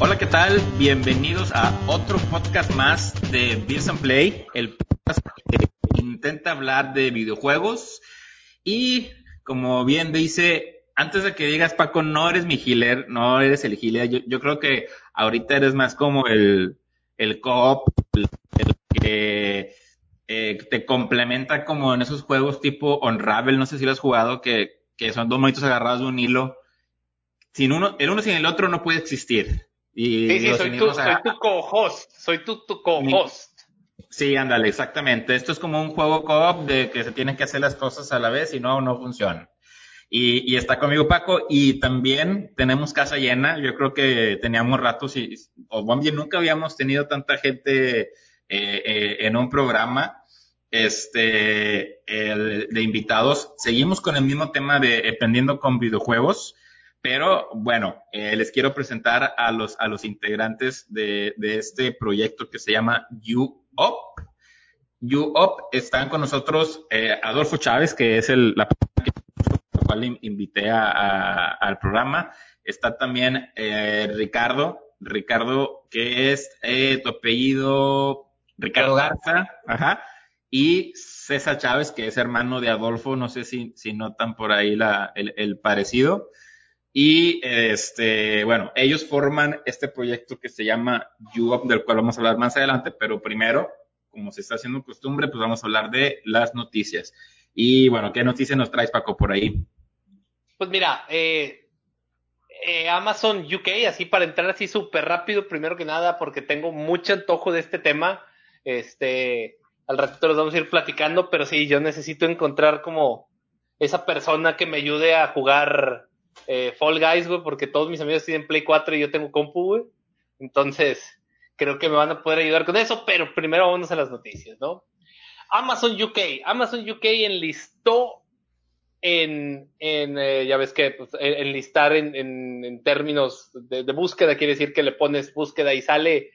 Hola, ¿qué tal? Bienvenidos a otro podcast más de Beers and Play, el podcast que intenta hablar de videojuegos. Y como bien dice, antes de que digas Paco, no eres mi healer, no eres el healer. Yo, creo que ahorita eres más como el, el co-op, el, que eh, te complementa como en esos juegos tipo Unravel, no sé si lo has jugado, que, que son dos monitos agarrados de un hilo. Sin uno, el uno sin el otro no puede existir. Y sí, sí, soy tu, soy tu co-host, soy tu, tu co-host. Sí, ándale, exactamente. Esto es como un juego co-op de que se tienen que hacer las cosas a la vez y no, no funciona. Y, y, está conmigo Paco y también tenemos casa llena. Yo creo que teníamos ratos y, o bien nunca habíamos tenido tanta gente eh, eh, en un programa este, el, de invitados. Seguimos con el mismo tema de aprendiendo con videojuegos. Pero bueno, eh, les quiero presentar a los, a los integrantes de, de este proyecto que se llama You Up. You Up están con nosotros eh, Adolfo Chávez, que es el, la persona que invité a, al programa. Está también eh, Ricardo, Ricardo, que es tu apellido, Ricardo Garza, ajá, y César Chávez, que es hermano de Adolfo, no sé si, si notan por ahí la, el parecido. Y este, bueno, ellos forman este proyecto que se llama YouUp, del cual vamos a hablar más adelante, pero primero, como se está haciendo costumbre, pues vamos a hablar de las noticias. Y bueno, ¿qué noticias nos traes, Paco, por ahí? Pues mira, eh, eh, Amazon UK, así para entrar así súper rápido, primero que nada, porque tengo mucho antojo de este tema. Este, al ratito los vamos a ir platicando, pero sí, yo necesito encontrar como esa persona que me ayude a jugar eh, Fall Guys, güey, porque todos mis amigos tienen Play 4 y yo tengo compu, güey. Entonces, creo que me van a poder ayudar con eso, pero primero vamos a las noticias, ¿no? Amazon UK. Amazon UK enlistó en, en eh, ya ves que pues, enlistar en, en, términos de, búsqueda quiere decir que le pones búsqueda y sale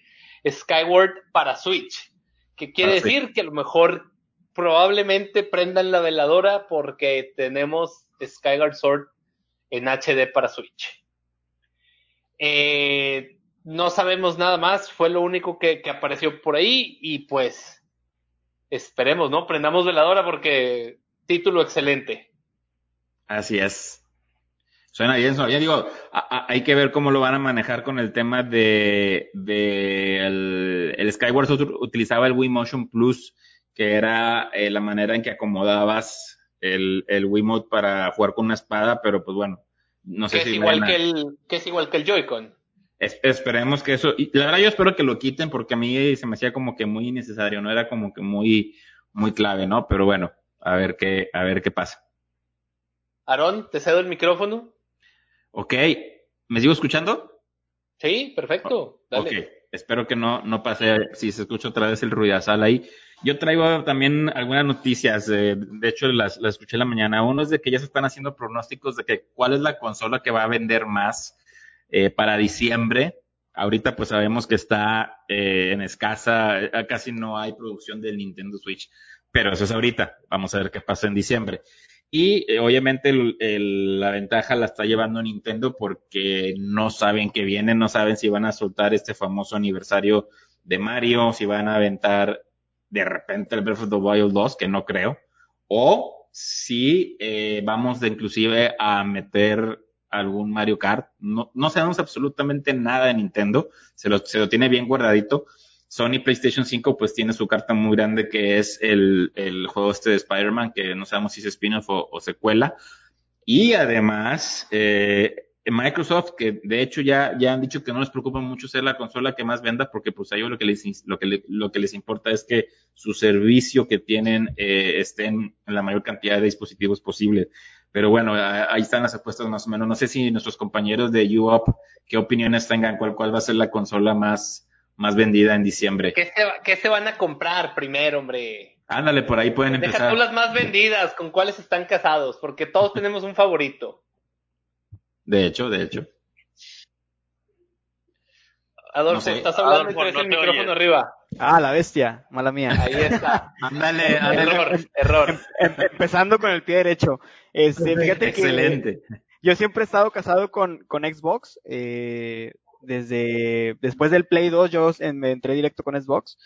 Skyward para Switch. Que quiere decir que a lo mejor probablemente prendan la veladora porque tenemos Skyward Sword en HD para Switch. Eh, no sabemos nada más, fue lo único que, apareció por ahí y pues esperemos, ¿no? Prendamos veladora porque título excelente. Así es. Suena bien, bien. Digo, hay que ver cómo lo van a manejar con el tema de, de el, Skyward Sword utilizaba el Wii Motion Plus, que era eh, la manera en que acomodabas el, el Wiimote para jugar con una espada, pero pues bueno, no sé que si es igual que el que es igual que el Joy-Con. esperemos que eso, y la verdad yo espero que lo quiten porque a mí se me hacía como que muy innecesario, no era como que muy, muy clave, ¿no? Pero bueno, a ver qué, a ver qué pasa. Aarón, te cedo el micrófono. Ok, ¿me sigo escuchando? Sí, perfecto. Dale. Ok, espero que no, no pase, si se escucha otra vez el ruidazal ahí. Yo traigo también algunas noticias, de hecho las, las escuché la mañana. Uno es de que ya se están haciendo pronósticos de que cuál es la consola que va a vender más eh, para diciembre. Ahorita pues sabemos que está eh, en escasa, eh, casi no hay producción del Nintendo Switch, pero eso es ahorita. Vamos a ver qué pasa en diciembre. Y eh, obviamente el, la ventaja la está llevando Nintendo porque no saben qué viene, no saben si van a soltar este famoso aniversario de Mario, si van a aventar de repente el Breath of the Wild 2, que no creo, o si eh, vamos de inclusive a meter algún Mario Kart. No, no sabemos absolutamente nada de Nintendo, se lo, se lo tiene bien guardadito. Sony PlayStation 5 pues tiene su carta muy grande que es el, el juego este de Spider-Man, que no sabemos si es spin-off o, secuela. Y además, eh, Microsoft, que de hecho ya, ya han dicho que no les preocupa mucho ser la consola que más venda, porque pues a ellos lo que les, lo que, lo que les importa es que su servicio que tienen eh, estén en la mayor cantidad de dispositivos posible. Pero bueno, ahí están las apuestas más o menos. No sé si nuestros compañeros de UOP, qué opiniones tengan, cuál, cuál va a ser la consola más, más vendida en diciembre. ¿Qué se, qué se van a comprar primero, hombre? Ándale, por ahí pueden empezar. Deja tú las más vendidas, con cuáles están casados, porque todos tenemos un favorito. De hecho, de hecho. Adolfo, estás hablando y el micrófono arriba. Ah, la bestia, mala mía. Ahí está. ándale, ándale. Error, error. Em, em, empezando con el pie derecho. Este, fíjate Excelente. que yo siempre he estado casado con, con Xbox. Eh, desde después del Play 2 yo me entré directo con Xbox.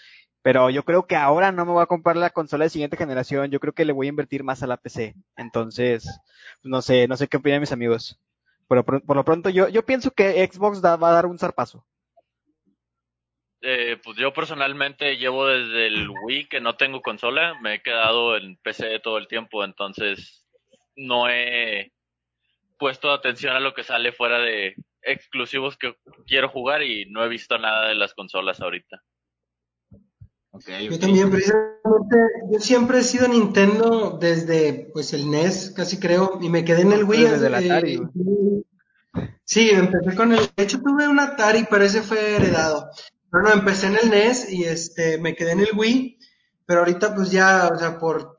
Pero yo creo que ahora no me voy a comprar la consola de siguiente generación. Yo creo que le voy a invertir más a la PC. Entonces, no sé, no sé qué opinan mis amigos. Pero por, lo pronto yo, yo pienso que Xbox va a dar un zarpazo. Eh, pues yo personalmente llevo desde el Wii que no tengo consola, me he quedado en PC todo el tiempo, entonces no he puesto atención a lo que sale fuera de exclusivos que quiero jugar y no he visto nada de las consolas ahorita. Yo también, precisamente, yo siempre he sido Nintendo desde pues el NES, casi creo, y me quedé en el Wii. Desde el Atari. Sí, empecé con el, de hecho tuve un Atari, pero ese fue heredado. Pero no, empecé en el NES y este, me quedé en el Wii, pero ahorita pues ya, o sea, por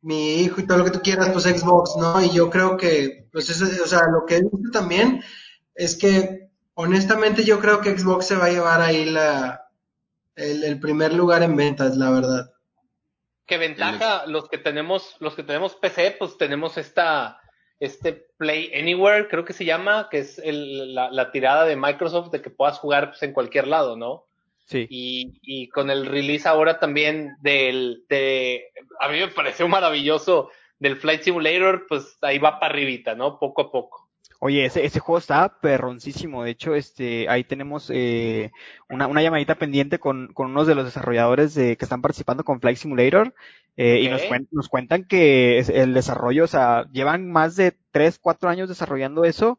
mi hijo y todo lo que tú quieras, pues Xbox, ¿no? Y yo creo que, pues eso, o sea, lo que he visto también es que, honestamente, yo creo que Xbox se va a llevar ahí la, el, primer lugar en ventas, la verdad. ¿Qué ventaja? Los que tenemos, los que tenemos PC, pues tenemos esta, este Play Anywhere, creo que se llama, que es la, la, tirada de Microsoft de que puedas jugar pues, en cualquier lado, ¿no? Sí. Y, y con el release ahora también del, de, a mí me pareció maravilloso del Flight Simulator, pues ahí va para arribita, ¿no? Poco a poco. Oye, ese, ese juego está perroncísimo. De hecho, este, ahí tenemos eh, una, una llamadita pendiente con, con unos de los desarrolladores de, que están participando con Flight Simulator. Eh, Y nos, nos cuentan que el desarrollo, o sea, llevan más de 3, 4 años desarrollando eso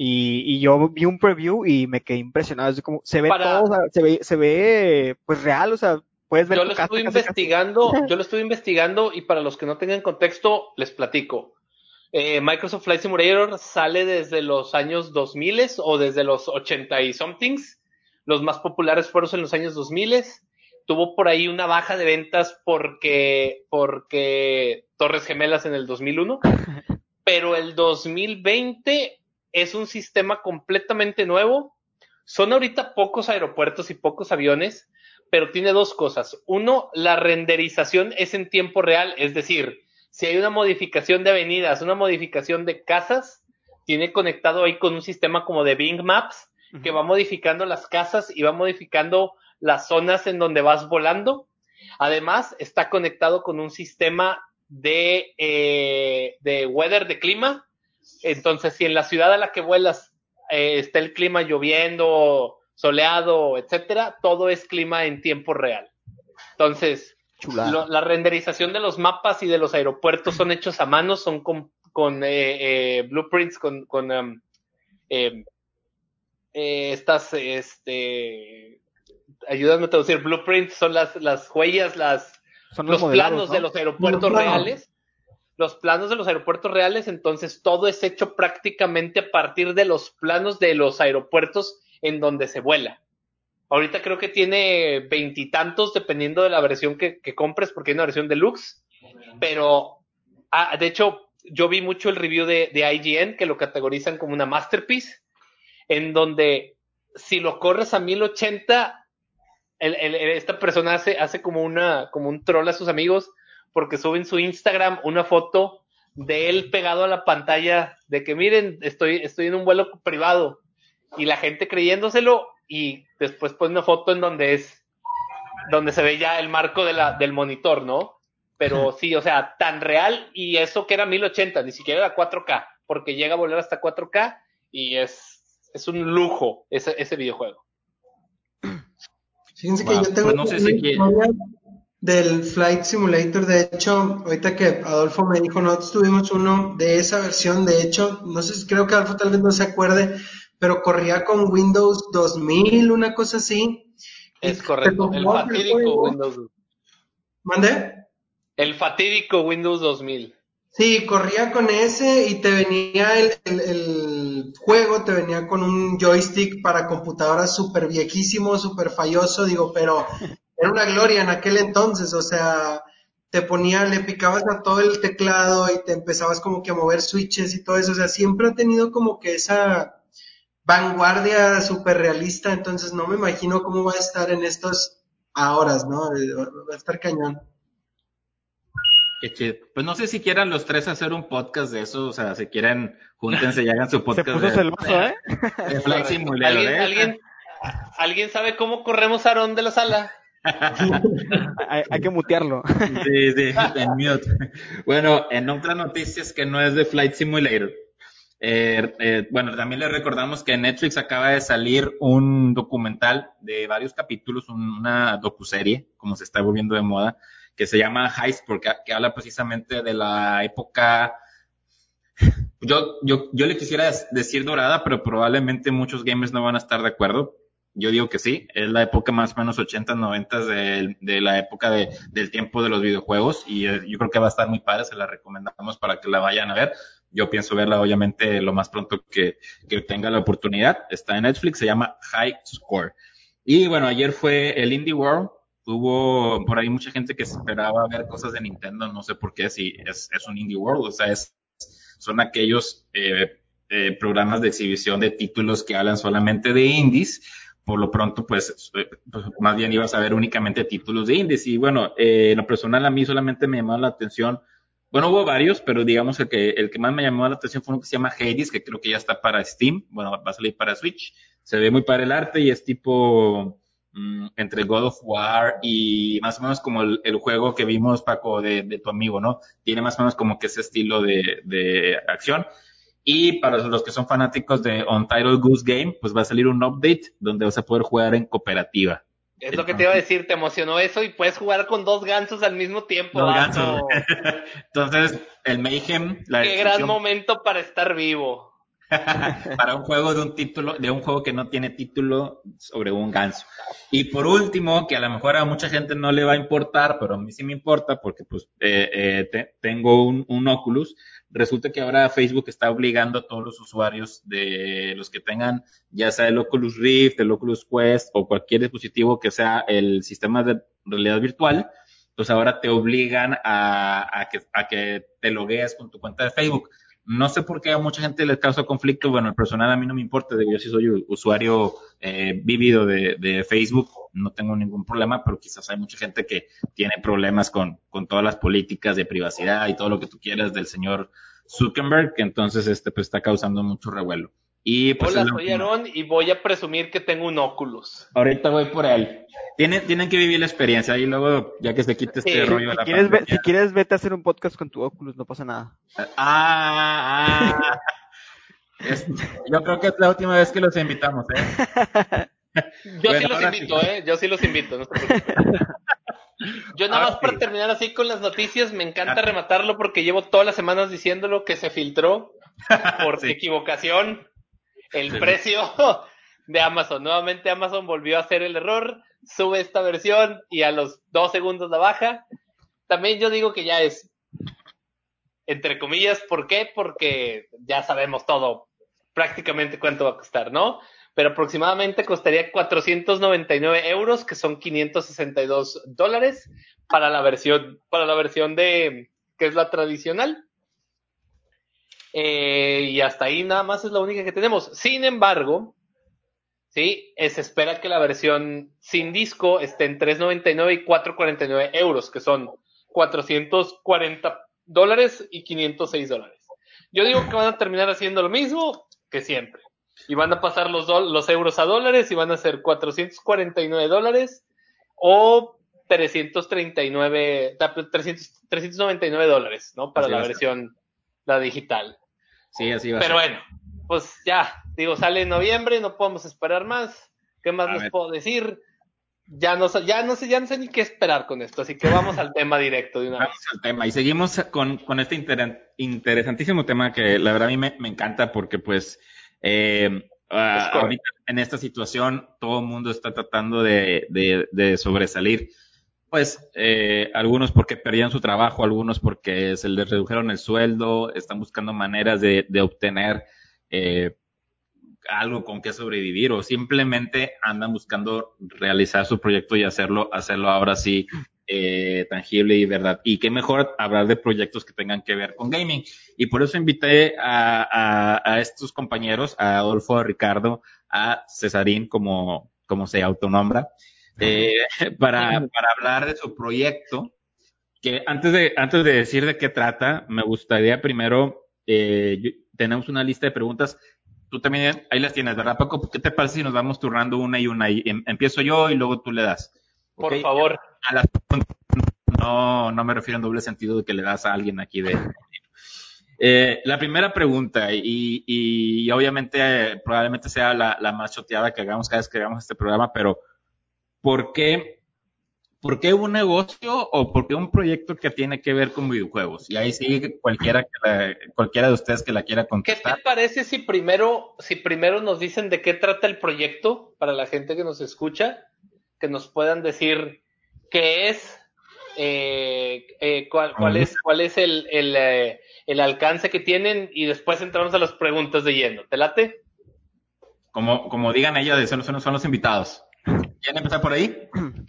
y, y yo vi un preview y me quedé impresionado. Es como, se ve todo, se ve, se ve, pues real, o sea, puedes ver. Yo lo estuve investigando, yo lo estuve investigando y para los que no tengan contexto, les platico. Eh, Microsoft Flight Simulator sale desde los años 2000 o desde los 80 y somethings. Los más populares fueron en los años 2000. Tuvo por ahí una baja de ventas porque, porque Torres Gemelas en el 2001. Pero el 2020 es un sistema completamente nuevo. Son ahorita pocos aeropuertos y pocos aviones, pero tiene dos cosas. Uno, la renderización es en tiempo real, es decir, si hay una modificación de avenidas, una modificación de casas, tiene conectado ahí con un sistema como de Bing Maps que va modificando las casas y va modificando las zonas en donde vas volando. Además, está conectado con un sistema de, eh, de weather, de clima, entonces, si en la ciudad a la que vuelas eh, está el clima lloviendo, soleado, etcétera, todo es clima en tiempo real. Entonces, la renderización de los mapas y de los aeropuertos son hechos a mano, son con, con eh, eh, blueprints, con, con um, em, estas, este, ayúdame a traducir, blueprints son las, las huellas, las, los, planos de los aeropuertos reales. Los planos de los aeropuertos reales, entonces todo es hecho prácticamente a partir de los planos de los aeropuertos en donde se vuela. Ahorita creo que tiene veintitantos dependiendo de la versión que, compres, porque hay una versión deluxe, pero ah, de hecho yo vi mucho el review de, IGN que lo categorizan como una masterpiece, en donde si lo corres a 1080, esta persona hace, como, una, como un troll a sus amigos porque sube en su Instagram una foto de él pegado a la pantalla de que miren, estoy, estoy en un vuelo privado y la gente creyéndoselo y después pone una foto en donde es donde se ve ya el marco de la, del monitor, ¿no? Pero sí, o sea, tan real y eso que era 1080, ni siquiera era 4K, porque llega a volar hasta 4K y es, es un lujo ese, ese videojuego. Fíjense que yo tengo pues no sé si del Flight Simulator. De hecho, ahorita que Adolfo me dijo, nosotros tuvimos uno de esa versión. De hecho, no sé, creo que Adolfo tal vez no se acuerde, pero corría con Windows 2000, una cosa así. Es correcto, el fatídico Windows. ¿Mande? El fatídico Windows 2000. Sí, corría con ese y te venía el, el, el juego, te venía con un joystick para computadora súper viejísimo, súper falloso, digo, pero era una gloria en aquel entonces, o sea, te ponía, le picabas a todo el teclado y te empezabas como que a mover switches y todo eso, o sea, siempre ha tenido como que esa vanguardia súper realista, entonces no me imagino cómo va a estar en estos horas, ¿no? Va a estar cañón. Pues no sé si quieran los tres hacer un podcast de eso, o sea, si quieren, júntense y hagan su podcast. Se puso de, ¿eh? De Flight Simulator, ¿Alguien, ¿eh? ¿alguien, ¿Alguien sabe cómo corremos a Aaron de la sala? hay, que mutearlo. Sí, sí, en mute. Bueno, en otras noticias que no es de Flight Simulator. Eh, eh, bueno, también les recordamos que Netflix acaba de salir un documental de varios capítulos, una docuserie, como se está volviendo de moda, que se llama Heist, porque que habla precisamente de la época yo, yo, yo le quisiera decir dorada, pero probablemente muchos gamers no van a estar de acuerdo. Yo digo que sí, es la época más o menos 80, 90 de, de la época de, del tiempo de los videojuegos y eh, yo creo que va a estar muy padre, se la recomendamos para que la vayan a ver. Yo pienso verla obviamente lo más pronto que, que tenga la oportunidad. Está en Netflix, se llama High Score. Y bueno, ayer fue el Indie World, hubo por ahí mucha gente que esperaba ver cosas de Nintendo, no sé por qué, si es, es un Indie World, o sea, es, son aquellos eh, eh, programas de exhibición de títulos que hablan solamente de indies, por lo pronto, pues, eh, pues, más bien ibas a ver únicamente títulos de indies. Y bueno, eh, en lo personal a mí solamente me llamó la atención, bueno, hubo varios, pero digamos el que, el que más me llamó la atención fue uno que se llama Hades, que creo que ya está para Steam, bueno, va a salir para Switch. Se ve muy para el arte y es tipo, mm, entre God of War y más o menos como el, el juego que vimos, Paco, de, de, tu amigo, ¿no? Tiene más o menos como que ese estilo de, de acción. Y para los que son fanáticos de Untitled Goose Game, pues va a salir un update donde vas a poder jugar en cooperativa. Es lo que te iba a decir, te emocionó eso y puedes jugar con dos gansos al mismo tiempo. Dos gansos. Entonces, el Mayhem. La Qué gran momento para estar vivo. para un juego de un título, de un juego que no tiene título sobre un ganso. Y por último, que a lo mejor a mucha gente no le va a importar, pero a mí sí me importa porque pues eh, eh, te, tengo un, un Oculus resulta que ahora Facebook está obligando a todos los usuarios de los que tengan ya sea el Oculus Rift, el Oculus Quest o cualquier dispositivo que sea el sistema de realidad virtual, pues ahora te obligan a, que, a que te loguees con tu cuenta de Facebook. No sé por qué a mucha gente les causa conflicto. Bueno, el personal a mí no me importa. Yo sí soy usuario eh, vívido de, de, Facebook. No tengo ningún problema, pero quizás hay mucha gente que tiene problemas con, con todas las políticas de privacidad y todo lo que tú quieras del señor Zuckerberg, que entonces este pues está causando mucho revuelo. Y pues Hola, soy Aaron y voy a presumir que tengo un Oculus. Ahorita voy por él. Tienen, tienen que vivir la experiencia y luego, ya que se quite este sí, rollo. Si, la quieres ve, si quieres, vete a hacer un podcast con tu Oculus, no pasa nada. Ah, ah. es, yo creo que es la última vez que los invitamos, ¿eh? Yo bueno, sí los invito, sí. ¿eh? Yo sí los invito. No yo nada más ah, para terminar así con las noticias, me encanta rematarlo porque llevo todas las semanas diciéndolo que se filtró por equivocación el sí. precio de Amazon. Nuevamente Amazon volvió a hacer el error, sube esta versión y a los dos segundos la baja. También yo digo que ya es, entre comillas, ¿por qué? Porque ya sabemos todo, prácticamente cuánto va a costar, ¿no? Pero aproximadamente costaría 499 euros, que son 562 dólares para la versión, para la versión de, que es la tradicional. Eh, y hasta ahí nada más es la única que tenemos. Sin embargo, sí, se espera que la versión sin disco esté en 3.99 y 4.49 euros, que son 440 dólares y 506 dólares. Yo digo que van a terminar haciendo lo mismo que siempre. Y van a pasar los, los euros a dólares y van a ser 449 dólares o 339, 300, 399 dólares, ¿no? Para así la versión, la digital. Sí, así va. Pero bueno, pues ya, digo, sale en noviembre, no podemos esperar más. ¿Qué más a les ver. puedo decir? Ya no, ya no sé, ya no sé ni qué esperar con esto, así que vamos al tema directo de una vamos vez. al tema y seguimos con, con este inter, interesantísimo tema que la verdad a mí me, me encanta porque pues eh, uh, ahorita en esta situación todo el mundo está tratando de, de, de sobresalir. Pues eh, algunos porque perdían su trabajo, algunos porque se les redujeron el sueldo, están buscando maneras de, de obtener eh, algo con que sobrevivir o simplemente andan buscando realizar su proyecto y hacerlo, hacerlo ahora sí eh, tangible y verdad. Y qué mejor hablar de proyectos que tengan que ver con gaming. Y por eso invité a, a, a estos compañeros, a Adolfo, a Ricardo, a Cesarín, como, como se autonombra, eh, para, para hablar de su proyecto que antes de, antes de decir de qué trata, me gustaría primero, eh, tenemos una lista de preguntas. Tú también ahí las tienes, ¿verdad, Paco? ¿Qué te parece si nos vamos turnando una y una? Y em, empiezo yo y luego tú le das. Por favor. A las no, no me refiero en doble sentido de que le das a alguien aquí de... Eh, la primera pregunta, y, y obviamente probablemente sea la, la, más choteada que hagamos cada vez que hagamos este programa, pero ¿por qué, ¿por qué un negocio o por qué un proyecto que tiene que ver con videojuegos? Y ahí sigue cualquiera, cualquiera de ustedes que la quiera contestar. ¿Qué te parece si primero, si primero nos dicen de qué trata el proyecto para la gente que nos escucha? Que nos puedan decir qué es, eh, eh, cuál, cuál, es, cuál es el, el, eh, el, alcance que tienen y después entramos a las preguntas de lleno. ¿Te late? Como, como digan ellos, son, son, son los invitados. ¿Quieren empezar por ahí?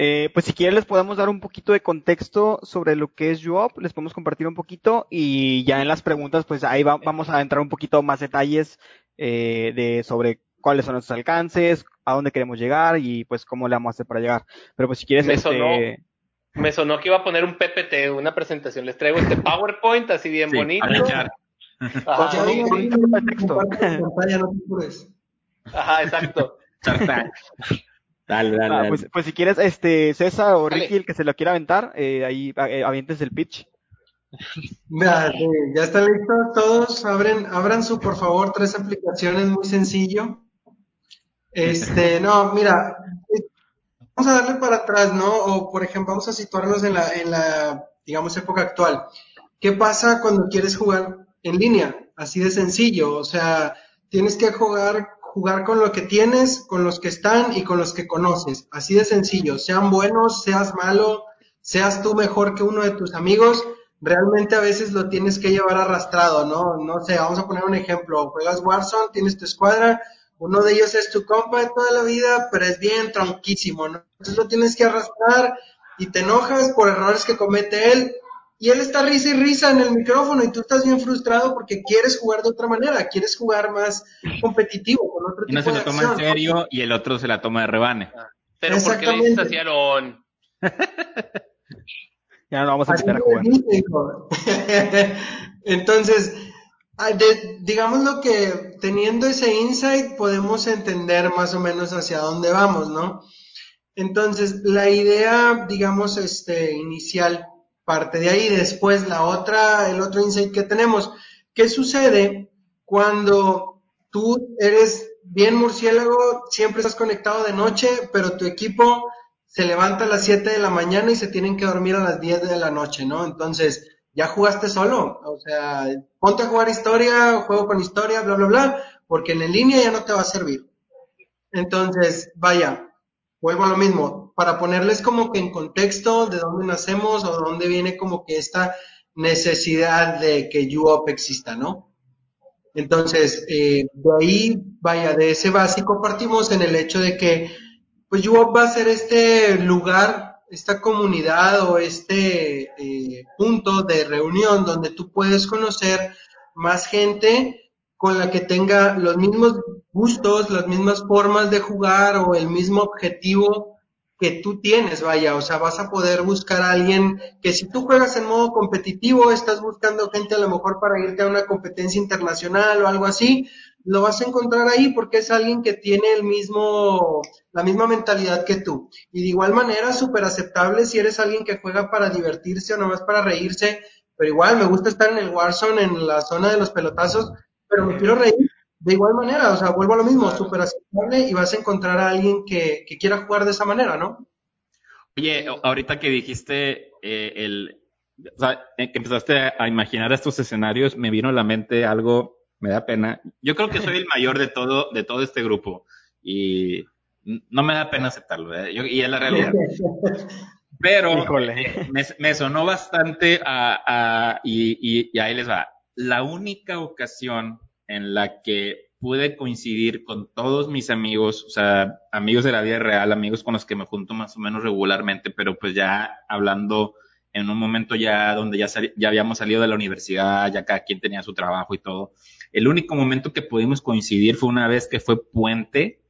Eh, pues si quieren les podemos dar un poquito de contexto sobre lo que es YouUp, les podemos compartir un poquito y ya en las preguntas pues ahí va, vamos a entrar un poquito más detalles eh, de sobre cuáles son nuestros alcances, a dónde queremos llegar y pues cómo le vamos a hacer para llegar. Pero pues si quieres este, me sonó que iba a poner un PPT, una presentación. Les traigo este PowerPoint así bien bonito. Ajá, exacto. Dale, dale, ah, Pues, pues, si quieres, este, César o Ricky, el que se lo quiera aventar, eh, ahí eh, avientes el pitch. Ya, ya está listo. Todos abren, abran su, por favor, tres aplicaciones muy sencillo. Este, no, mira, vamos a darle para atrás, ¿no? O, por ejemplo, vamos a situarnos en la, en la, digamos, época actual. ¿Qué pasa cuando quieres jugar en línea? Así de sencillo. O sea, tienes que jugar, jugar con lo que tienes, con los que están y con los que conoces. Así de sencillo. Sean buenos, seas malo, seas tú mejor que uno de tus amigos. Realmente a veces lo tienes que llevar arrastrado, ¿no? No sé, vamos a poner un ejemplo. Juegas Warzone, tienes tu escuadra, uno de ellos es tu compa de toda la vida, pero es bien tronquísimo, ¿no? Entonces lo tienes que arrastrar y te enojas por errores que comete él. Y él está risa y risa en el micrófono y tú estás bien frustrado porque quieres jugar de otra manera, quieres jugar más competitivo, con otro tipo y no se lo toma en serio y el otro se la toma de rebane. Ah, pero ¿por qué le dices así ya no vamos a empezar a jugar. Entonces, digamos lo que teniendo ese insight podemos entender más o menos hacia dónde vamos, ¿no? Entonces, la idea, digamos, este, inicial parte de ahí. Después, la otra, el otro insight que tenemos. ¿Qué sucede cuando tú eres bien murciélago, siempre estás conectado de noche, pero tu equipo se levanta a las 7 de la mañana y se tienen que dormir a las 10 de la noche, ¿no? Entonces, ya jugaste solo, o sea, ponte a jugar historia, juego con historia, bla, bla, bla, porque en línea ya no te va a servir. Entonces, vaya, vuelvo a lo mismo, para ponerles como que en contexto de dónde nacemos o dónde viene como que esta necesidad de que UOP exista, ¿no? Entonces, eh, de ahí, vaya, de ese básico partimos en el hecho de que, pues UOP va a ser este lugar esta comunidad o este eh, punto de reunión donde tú puedes conocer más gente con la que tenga los mismos gustos, las mismas formas de jugar o el mismo objetivo que tú tienes, vaya, o sea, vas a poder buscar a alguien que si tú juegas en modo competitivo, estás buscando gente a lo mejor para irte a una competencia internacional o algo así, lo vas a encontrar ahí porque es alguien que tiene el mismo, la misma mentalidad que tú. Y de igual manera, súper aceptable si eres alguien que juega para divertirse o nomás para reírse, pero igual me gusta estar en el Warzone, en la zona de los pelotazos, pero me quiero reír. De igual manera, o sea, vuelvo a lo mismo, súper aceptable y vas a encontrar a alguien que, que, quiera jugar de esa manera, ¿no? Oye, ahorita que dijiste eh, el, o sea, que empezaste a imaginar estos escenarios, me vino a la mente algo me da pena. Yo creo que soy el mayor de todo, de todo este grupo y no me da pena aceptarlo, ¿eh? y es la realidad. Pero me, sonó bastante a, y, y ahí les va. La única ocasión en la que pude coincidir con todos mis amigos, o sea, amigos de la vida real, amigos con los que me junto más o menos regularmente, pero pues ya hablando en un momento ya donde ya, ya habíamos salido de la universidad, ya cada quien tenía su trabajo y todo. El único momento que pudimos coincidir fue una vez que fue puente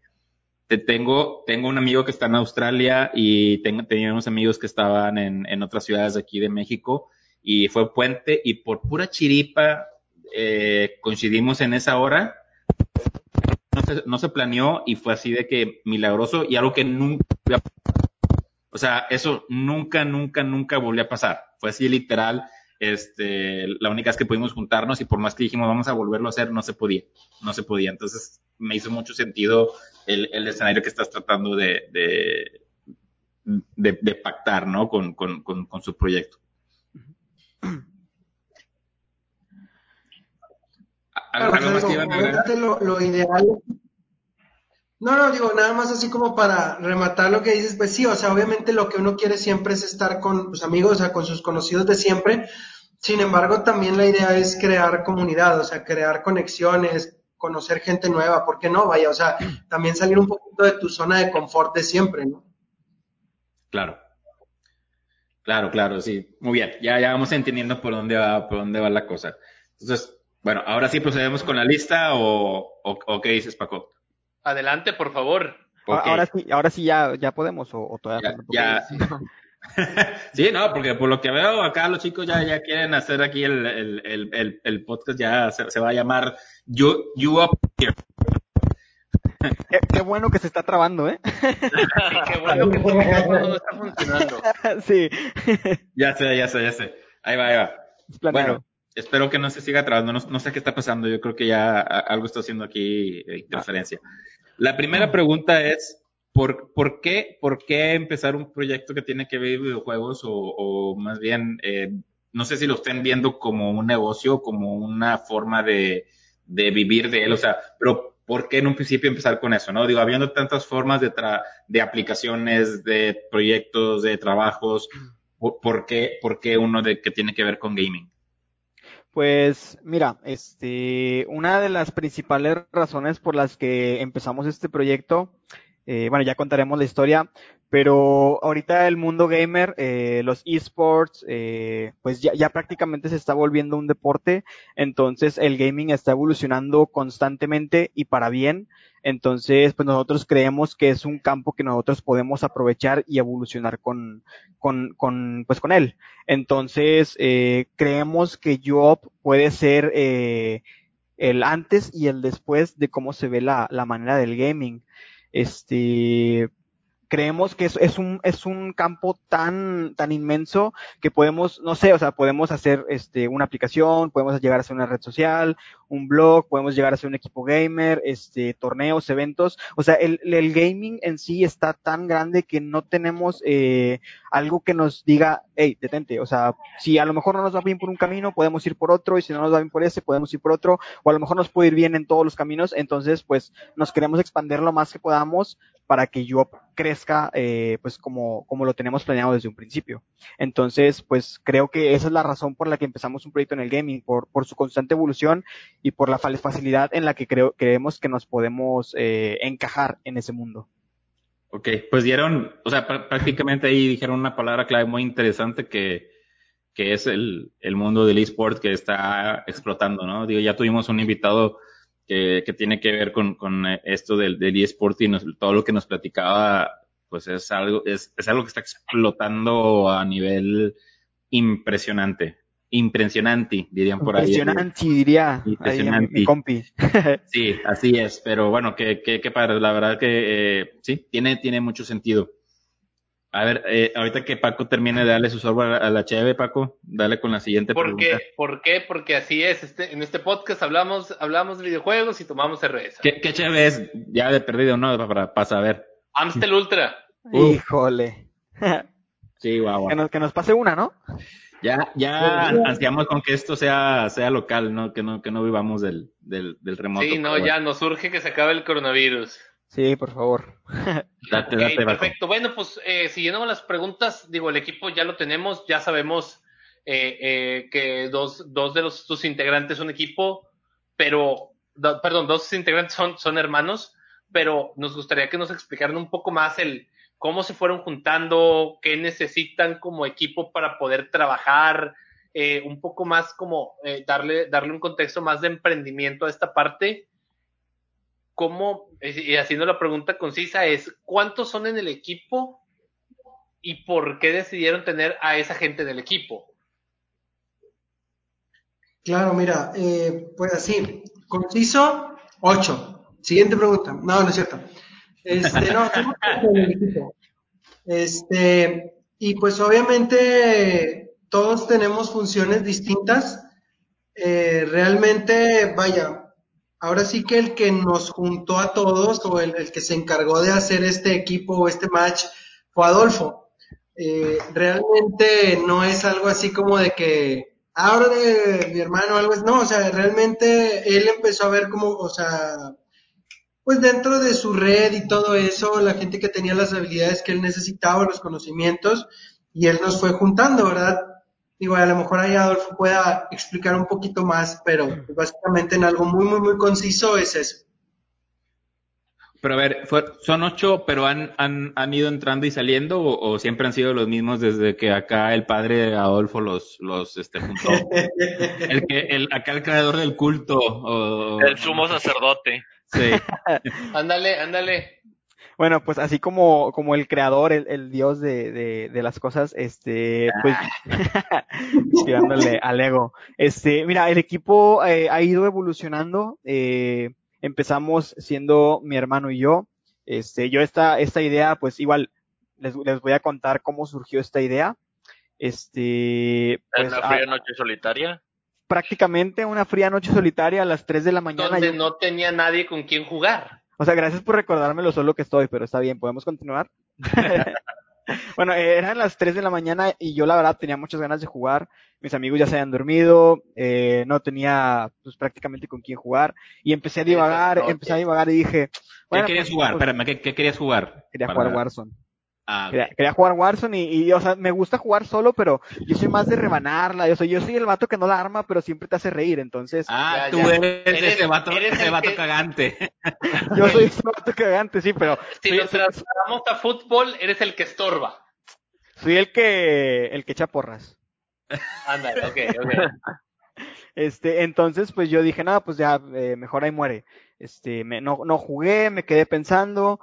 te tengo, tengo un amigo que está en Australia y tengo, tenía unos amigos que estaban en, en otras ciudades de aquí de México y fue puente y por pura chiripa eh, coincidimos en esa hora. No se, no se planeó y fue así de que milagroso y algo que nunca, o sea, eso nunca, nunca, nunca volvió a pasar. Fue así literal este, la única vez que pudimos juntarnos y por más que dijimos vamos a volverlo a hacer, no se podía, no se podía. Entonces me hizo mucho sentido el, el escenario que estás tratando de, de, de, pactar, ¿no? Con, con, con, su proyecto. ¿Algo, más que iban a lo, lo ideal no, no, digo, nada más así como para rematar lo que dices, pues sí, o sea, obviamente lo que uno quiere siempre es estar con sus amigos, o sea, con sus conocidos de siempre. Sin embargo, también la idea es crear comunidad, o sea, crear conexiones, conocer gente nueva, ¿por qué no? Vaya, o sea, también salir un poquito de tu zona de confort de siempre, ¿no? Claro. Claro, claro, sí. Muy bien. Ya, ya vamos entendiendo por dónde va, por dónde va la cosa. Entonces, bueno, ahora sí procedemos con la lista o, o qué dices, Paco? Adelante, por favor. Ahora sí, ahora sí ya, ya podemos o, todavía. Ya, sí, no, porque por lo que veo acá los chicos ya, ya quieren hacer aquí el, el, el, el podcast, ya se, va a llamar You, you Up Here. Qué, bueno que se está trabando, ¿eh? qué bueno que no está funcionando. Sí. Ya sé, ya sé, ya sé. Ahí va, ahí va. Bueno, espero que no se siga trabando. No, no, sé qué está pasando. Yo creo que ya algo está haciendo aquí eh, interferencia. La primera pregunta es, ¿por, ¿por, qué, ¿por qué empezar un proyecto que tiene que ver videojuegos o, o más bien, eh, no sé si lo estén viendo como un negocio, como una forma de, de vivir de él, o sea, pero ¿por qué en un principio empezar con eso? ¿no? Digo, habiendo tantas formas de, tra de aplicaciones, de proyectos, de trabajos, ¿por, qué, ¿por qué uno de que tiene que ver con gaming? Pues mira, este, una de las principales razones por las que empezamos este proyecto, eh, bueno, ya contaremos la historia, pero ahorita el mundo gamer, eh, los esports, eh, pues ya, ya prácticamente se está volviendo un deporte, entonces el gaming está evolucionando constantemente y para bien. Entonces, pues nosotros creemos que es un campo que nosotros podemos aprovechar y evolucionar con, con, con pues con él. Entonces, eh, creemos que Job puede ser el antes y el después de cómo se ve la, la manera del gaming. Este, creemos que es, un, es un campo tan, tan inmenso que podemos, no sé, o sea, podemos hacer este, una aplicación, podemos llegar a hacer una red social, un blog, podemos llegar a ser un equipo gamer, este, torneos, eventos. O sea, el, el gaming en sí está tan grande que no tenemos eh, algo que nos diga, hey, detente. O sea, si a lo mejor no nos va bien por un camino, podemos ir por otro, y si no nos va bien por ese, podemos ir por otro, o a lo mejor nos puede ir bien en todos los caminos. Entonces, pues, nos queremos expandir lo más que podamos para que yo crezca, eh, pues, como, como lo tenemos planeado desde un principio. Entonces, pues, creo que esa es la razón por la que empezamos un proyecto en el gaming, por, por su constante evolución y por la facilidad en la que creo, creemos que nos podemos eh, encajar en ese mundo. Ok, pues dieron, o sea, prácticamente ahí dijeron una palabra clave muy interesante que, que es el, el mundo del eSport que está explotando, ¿no? Digo, ya tuvimos un invitado que, que tiene que ver con, con esto del, del eSport y todo lo que nos platicaba, pues es algo, es, es algo que está explotando a nivel impresionante impresionante, dirían por ahí. Impresionante, diría. Impresionante. Mi, compi. sí, así es, pero bueno, que, que, que padre, la verdad que eh, sí, tiene, tiene mucho sentido. A ver, eh, ahorita que Paco termine de darle su software a la cheve, Paco, dale con la siguiente ¿Por pregunta. Qué? ¿Por qué? Porque así es. Este, en este podcast hablamos, hablamos de videojuegos y tomamos cerveza. ¿Qué, qué cheve es? Ya de perdido, ¿no? Para, para saber. Amstel Ultra. Híjole. sí, guau. Que, nos, que nos pase una, ¿no? Ya, ya ansiamos con que esto sea, sea local, ¿no? Que no, que no vivamos del, del, del remoto. Sí, no, ya nos urge que se acabe el coronavirus. Sí, por favor. date, date, perfecto. Bueno, pues eh, siguiendo con las preguntas, digo, el equipo ya lo tenemos, ya sabemos eh, eh, que dos, dos de los, sus integrantes son equipo, pero, perdón, dos integrantes son, son hermanos, pero nos gustaría que nos explicaran un poco más el, cómo se fueron juntando, qué necesitan como equipo para poder trabajar, eh, un poco más como eh, darle, darle un contexto más de emprendimiento a esta parte. cómo, y haciendo la pregunta concisa, es ¿cuántos son en el equipo y por qué decidieron tener a esa gente en el equipo? Claro, mira, eh, pues así, conciso, ocho. Siguiente pregunta. No, no es cierto. Este, no, equipo. Este, y pues obviamente todos tenemos funciones distintas. Eh, realmente, vaya, ahora sí que el que nos juntó a todos o el, el, que se encargó de hacer este equipo o este match fue Adolfo. Eh, realmente no es algo así como de que ahora mi hermano algo es, no, o sea, realmente él empezó a ver como, o sea, pues dentro de su red y todo eso, la gente que tenía las habilidades que él necesitaba, los conocimientos, y él nos fue juntando, ¿verdad? Digo, a lo mejor ahí Adolfo pueda explicar un poquito más, pero básicamente en algo muy, muy, muy conciso es eso. Pero a ver, son ocho, pero han, han, han ido entrando y saliendo, o, siempre han sido los mismos desde que acá el padre Adolfo los, los este, juntó. el que, el, acá el creador del culto. O, el sumo sacerdote. Sí. ándale, ándale. Bueno, pues así como, como el creador, el, el dios de, de, de, las cosas, este, pues, tirándole al ego. Este, mira, el equipo eh, ha ido evolucionando, eh, empezamos siendo mi hermano y yo. Este, yo esta, esta idea, pues igual, les, les voy a contar cómo surgió esta idea. Este, pues, ¿En una fría noche solitaria? Prácticamente una fría noche solitaria a las 3 de la mañana. Donde no tenía nadie con quien jugar. O sea, gracias por recordarme lo solo que estoy, pero está bien, ¿podemos continuar? bueno, eran las 3 de la mañana y yo la verdad tenía muchas ganas de jugar. Mis amigos ya se habían dormido, eh, no tenía pues prácticamente con quién jugar y empecé a divagar, empecé a divagar y dije... Bueno, ¿Qué querías pues, jugar? Pues, Espérame, ¿qué, querías jugar? Quería jugar Warzone. Ah, quería, jugar Warzone y, y, o sea, me gusta jugar solo, pero yo soy más de rebanarla. Yo soy, yo soy el vato que no la arma, pero siempre te hace reír, entonces. Ah, tú eres, ese vato, ese vato cagante. yo soy ese vato cagante, sí, pero. Si nos trasladamos a fútbol, eres el que estorba. Soy el que, el que echa porras. Ándale, ok, ok. Este, entonces, pues yo dije, nada, pues ya, eh, mejor ahí muere. Este, me, no, no jugué, me quedé pensando,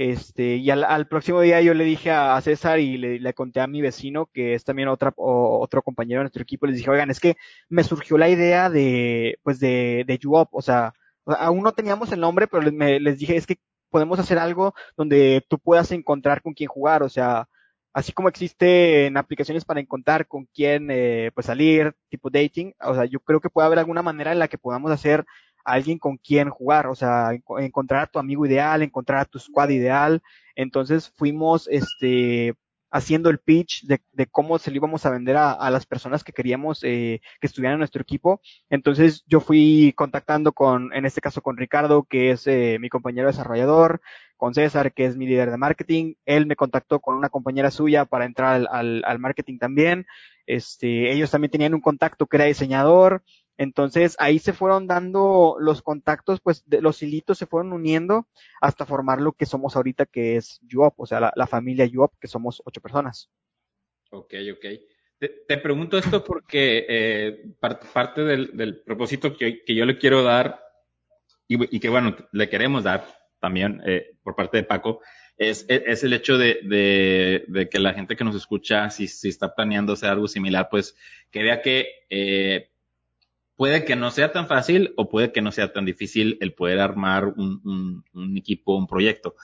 este, y al, al, próximo día yo le dije a, César y le, le, conté a mi vecino, que es también otra, o, otro compañero de nuestro equipo, les dije, oigan, es que me surgió la idea de, pues de, de YouUp, o sea, aún no teníamos el nombre, pero les, me, les dije, es que podemos hacer algo donde tú puedas encontrar con quién jugar, o sea, así como existen aplicaciones para encontrar con quién, eh, pues salir, tipo dating, o sea, yo creo que puede haber alguna manera en la que podamos hacer alguien con quien jugar, o sea, encontrar a tu amigo ideal, encontrar a tu squad ideal. Entonces fuimos, este, haciendo el pitch de, de cómo se lo íbamos a vender a, a las personas que queríamos eh, que estuvieran en nuestro equipo. Entonces yo fui contactando con, en este caso con Ricardo, que es eh, mi compañero desarrollador, con César, que es mi líder de marketing. Él me contactó con una compañera suya para entrar al, al, al marketing también. Este, ellos también tenían un contacto que era diseñador. Entonces ahí se fueron dando los contactos, pues de, los hilitos se fueron uniendo hasta formar lo que somos ahorita, que es UOP, o sea, la, familia UOP, que somos ocho personas. Ok, ok. Te, pregunto esto porque eh, parte, parte del, propósito que, yo le quiero dar y, que bueno, le queremos dar también eh, por parte de Paco, es, es el hecho de, que la gente que nos escucha, si, si está planeando hacer algo similar, pues que vea que eh, puede que no sea tan fácil o puede que no sea tan difícil el poder armar un, un, un equipo, un proyecto.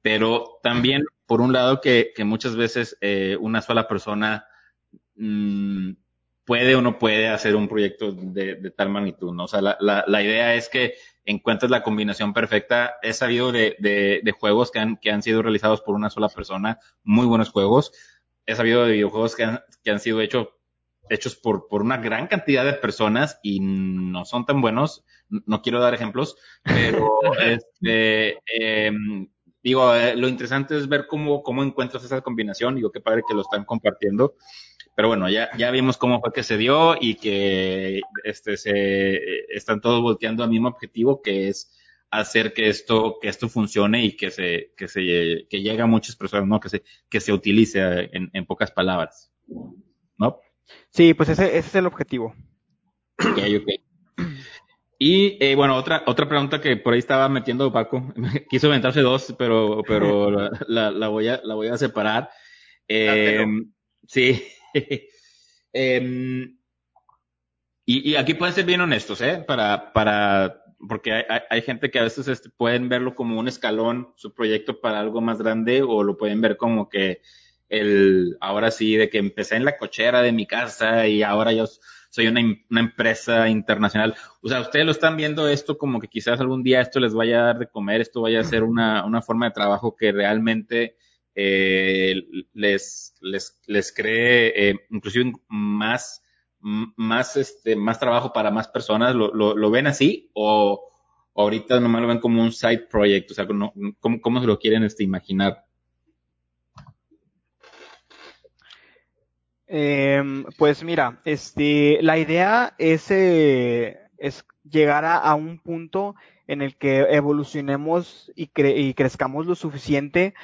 Pero también, por un lado, que, que muchas veces eh, una sola persona mmm, puede o no puede hacer un proyecto de, de tal magnitud, ¿no? O sea, la, la, la, idea es que encuentres la combinación perfecta. He sabido de, de, de juegos que han, que han sido realizados por una sola persona, muy buenos juegos. He sabido de videojuegos que han, que han sido hechos hechos por, por una gran cantidad de personas y no son tan buenos. No quiero dar ejemplos, pero este, eh, digo, eh, lo interesante es ver cómo, cómo encuentras esa combinación. Digo, qué padre que lo están compartiendo. Pero bueno, ya, ya vimos cómo fue que se dio y que este, se, están todos volteando al mismo objetivo, que es hacer que esto, que esto funcione y que se, que se, que llegue a muchas personas, ¿no? Que se, que se utilice en, en pocas palabras. ¿No? Sí, pues ese, ese es el objetivo. Ok, ok. Y eh, bueno, otra, otra pregunta que por ahí estaba metiendo Paco, quiso aventarse dos, pero, pero la, la, voy a, la voy a separar. Eh, sí. eh, y, y, aquí pueden ser bien honestos, ¿eh? Para, para, porque hay, hay gente que a veces este, pueden verlo como un escalón, su proyecto para algo más grande, o lo pueden ver como que el, ahora sí, de que empecé en la cochera de mi casa y ahora yo soy una, una, empresa internacional. O sea, ustedes lo están viendo esto como que quizás algún día esto les vaya a dar de comer, esto vaya a ser una, una forma de trabajo que realmente eh, les, les, les cree eh, inclusive más, más, este, más trabajo para más personas. ¿Lo, lo, lo ven así o, ahorita nomás lo ven como un side project? O sea, ¿cómo, cómo se lo quieren este, imaginar? Eh, pues mira, este, la idea es, eh, es llegar a, un punto en el que evolucionemos y, cre y, crezcamos lo suficiente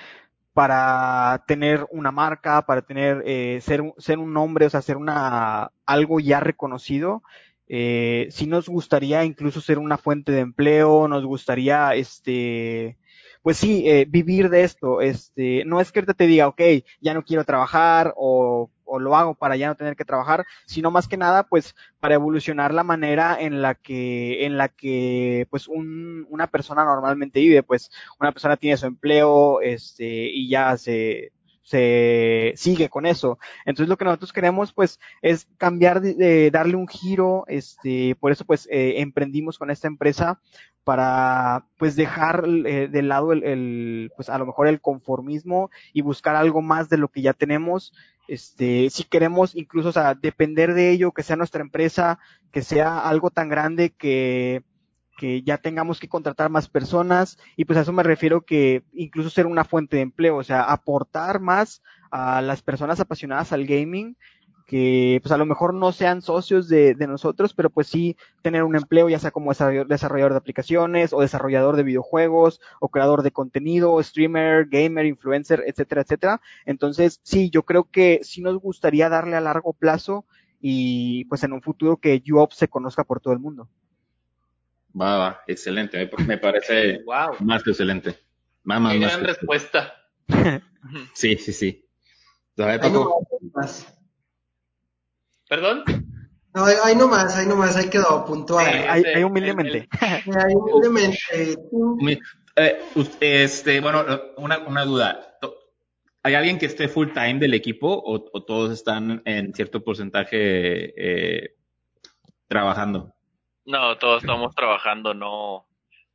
para tener una marca, para tener, eh, ser, un nombre, o sea, ser una, algo ya reconocido. Eh, sí nos gustaría incluso ser una fuente de empleo, nos gustaría, este, pues sí, eh, vivir de esto, este, no es que ahorita te diga, ok, ya no quiero trabajar o o lo hago para ya no tener que trabajar, sino más que nada, pues, para evolucionar la manera en la que, en la que, pues, un, una persona normalmente vive, pues, una persona tiene su empleo, este, y ya se, se sigue con eso. Entonces lo que nosotros queremos pues es cambiar darle un giro, este, por eso pues eh, emprendimos con esta empresa para pues dejar eh, de lado el, el, pues a lo mejor el conformismo y buscar algo más de lo que ya tenemos este, si queremos incluso, o sea, depender de ello, que sea nuestra empresa, que sea algo tan grande que, que ya tengamos que contratar más personas y pues a eso me refiero que incluso ser una fuente de empleo, o sea, aportar más a las personas apasionadas al gaming que pues a lo mejor no sean socios de, de, nosotros, pero pues sí tener un empleo, ya sea como desarrollador de aplicaciones o desarrollador de videojuegos o creador de contenido, streamer, gamer, influencer, etcétera, etcétera. Entonces, sí, yo creo que sí nos gustaría darle a largo plazo y pues en un futuro que UOP se conozca por todo el mundo. Va, va, excelente, me parece wow. más que excelente. Más, más, Qué más gran respuesta. sí, sí, sí. ¿Perdón? No, ahí nomás, ahí nomás, ahí quedó puntual. Sí, ahí, ahí humildemente. Ahí humildemente. Eh, este, bueno, una, una duda. ¿Hay alguien que esté full time del equipo o, o todos están en cierto porcentaje eh, trabajando? No, todos estamos trabajando, no.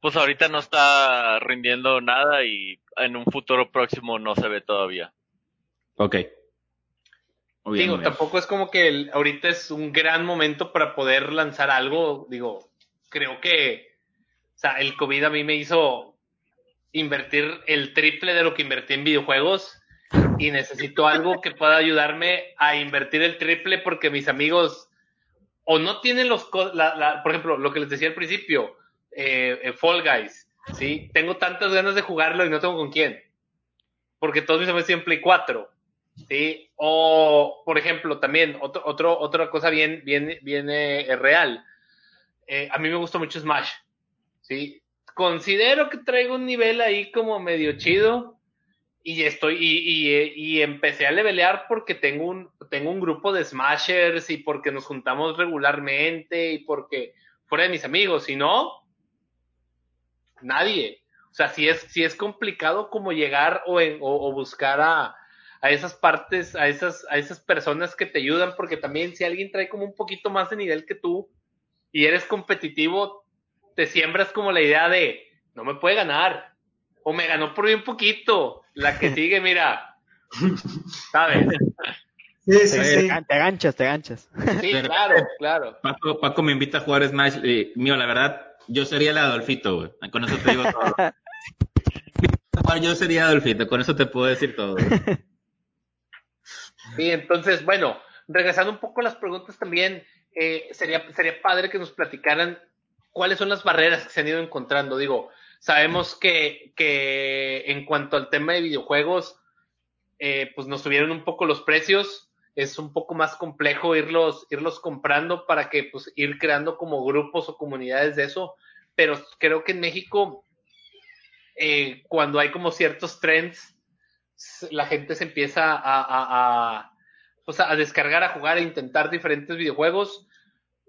Pues ahorita no está rindiendo nada y en un futuro próximo no se ve todavía. Ok. Bien, digo, tampoco es como que el, ahorita es un gran momento para poder lanzar algo. Digo, creo que, o sea, el COVID a mí me hizo invertir el triple de lo que invertí en videojuegos y necesito algo que pueda ayudarme a invertir el triple porque mis amigos o no tienen los, por ejemplo, lo que les decía al principio, eh, eh, Fall Guys, ¿sí? Tengo tantas ganas de jugarlo y no tengo con quién. Porque todos mis amigos tienen Play 4. ¿sí? O, por ejemplo, también, otro, otro, otra cosa bien, bien, bien eh, real. A mí me gusta mucho Smash, ¿sí? Considero que traigo un nivel ahí como medio chido y estoy, y, y, empecé a levelear porque tengo un, tengo un grupo de Smashers y porque nos juntamos regularmente y porque fuera de mis amigos, si no, nadie. O sea, si es, si es complicado como llegar o, en, o, o buscar a, a esas partes, a esas, a esas personas que te ayudan, porque también si alguien trae como un poquito más de nivel que tú y eres competitivo, te siembras como la idea de, no me puede ganar, o me ganó por un poquito, la que sigue, mira, ¿sabes? Sí, sí, sí. Te aganchas, te aganchas. Sí, claro, claro. Paco, Paco me invita a jugar Smash, y, mío, la verdad, yo sería el Adolfito, güey. Con eso te digo todo. yo sería Adolfito, con eso te puedo decir todo. Sí, entonces, bueno, regresando un poco a las preguntas también, eh, sería, sería padre que nos platicaran cuáles son las barreras que se han ido encontrando. Digo, sabemos que, que en cuanto al tema de videojuegos, eh, pues nos subieron un poco los precios. es un poco más complejo irlos, irlos comprando para que pues ir creando como grupos o comunidades de eso. Pero creo que en México, eh, cuando hay como ciertos trends, la gente se empieza a, a, pues, a descargar, a jugar, a intentar diferentes videojuegos,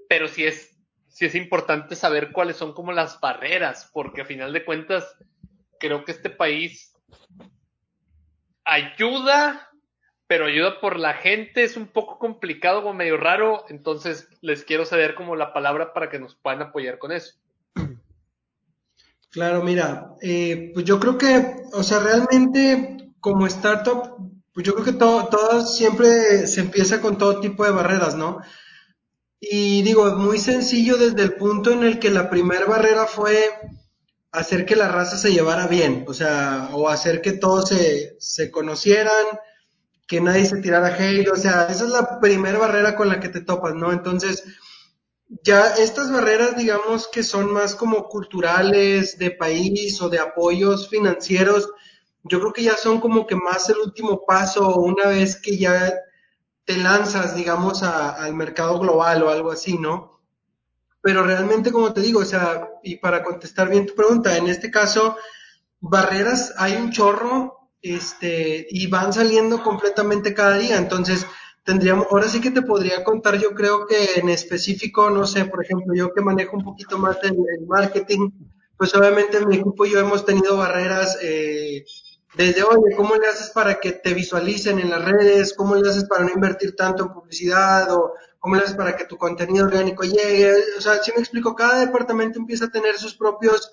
pero sí es, sí es importante saber cuáles son como las barreras, porque a final de cuentas, creo que este país ayuda, pero ayuda por la gente, es un poco complicado, como medio raro, entonces les quiero saber como la palabra para que nos puedan apoyar con eso. Claro, mira, eh, pues yo creo que, o sea, realmente como startup, pues yo creo que todo, todo siempre se empieza con todo tipo de barreras, ¿no? Y digo, es muy sencillo desde el punto en el que la primera barrera fue hacer que la raza se llevara bien, o sea, o hacer que todos se, se conocieran, que nadie se tirara hate, o sea, esa es la primera barrera con la que te topas, ¿no? Entonces, ya estas barreras, digamos que son más como culturales, de país o de apoyos financieros, yo creo que ya son como que más el último paso una vez que ya te lanzas, digamos, al mercado global o algo así, ¿no? Pero realmente, como te digo, o sea, y para contestar bien tu pregunta, en este caso, barreras hay un chorro, este, y van saliendo completamente cada día, entonces, tendríamos, ahora sí que te podría contar, yo creo que en específico, no sé, por ejemplo, yo que manejo un poquito más el, el marketing, pues obviamente mi equipo y yo hemos tenido barreras, eh, desde, oye, ¿cómo le haces para que te visualicen en las redes? ¿Cómo le haces para no invertir tanto en publicidad? ¿O cómo le haces para que tu contenido orgánico llegue? O sea, si me explico, cada departamento empieza a tener sus propios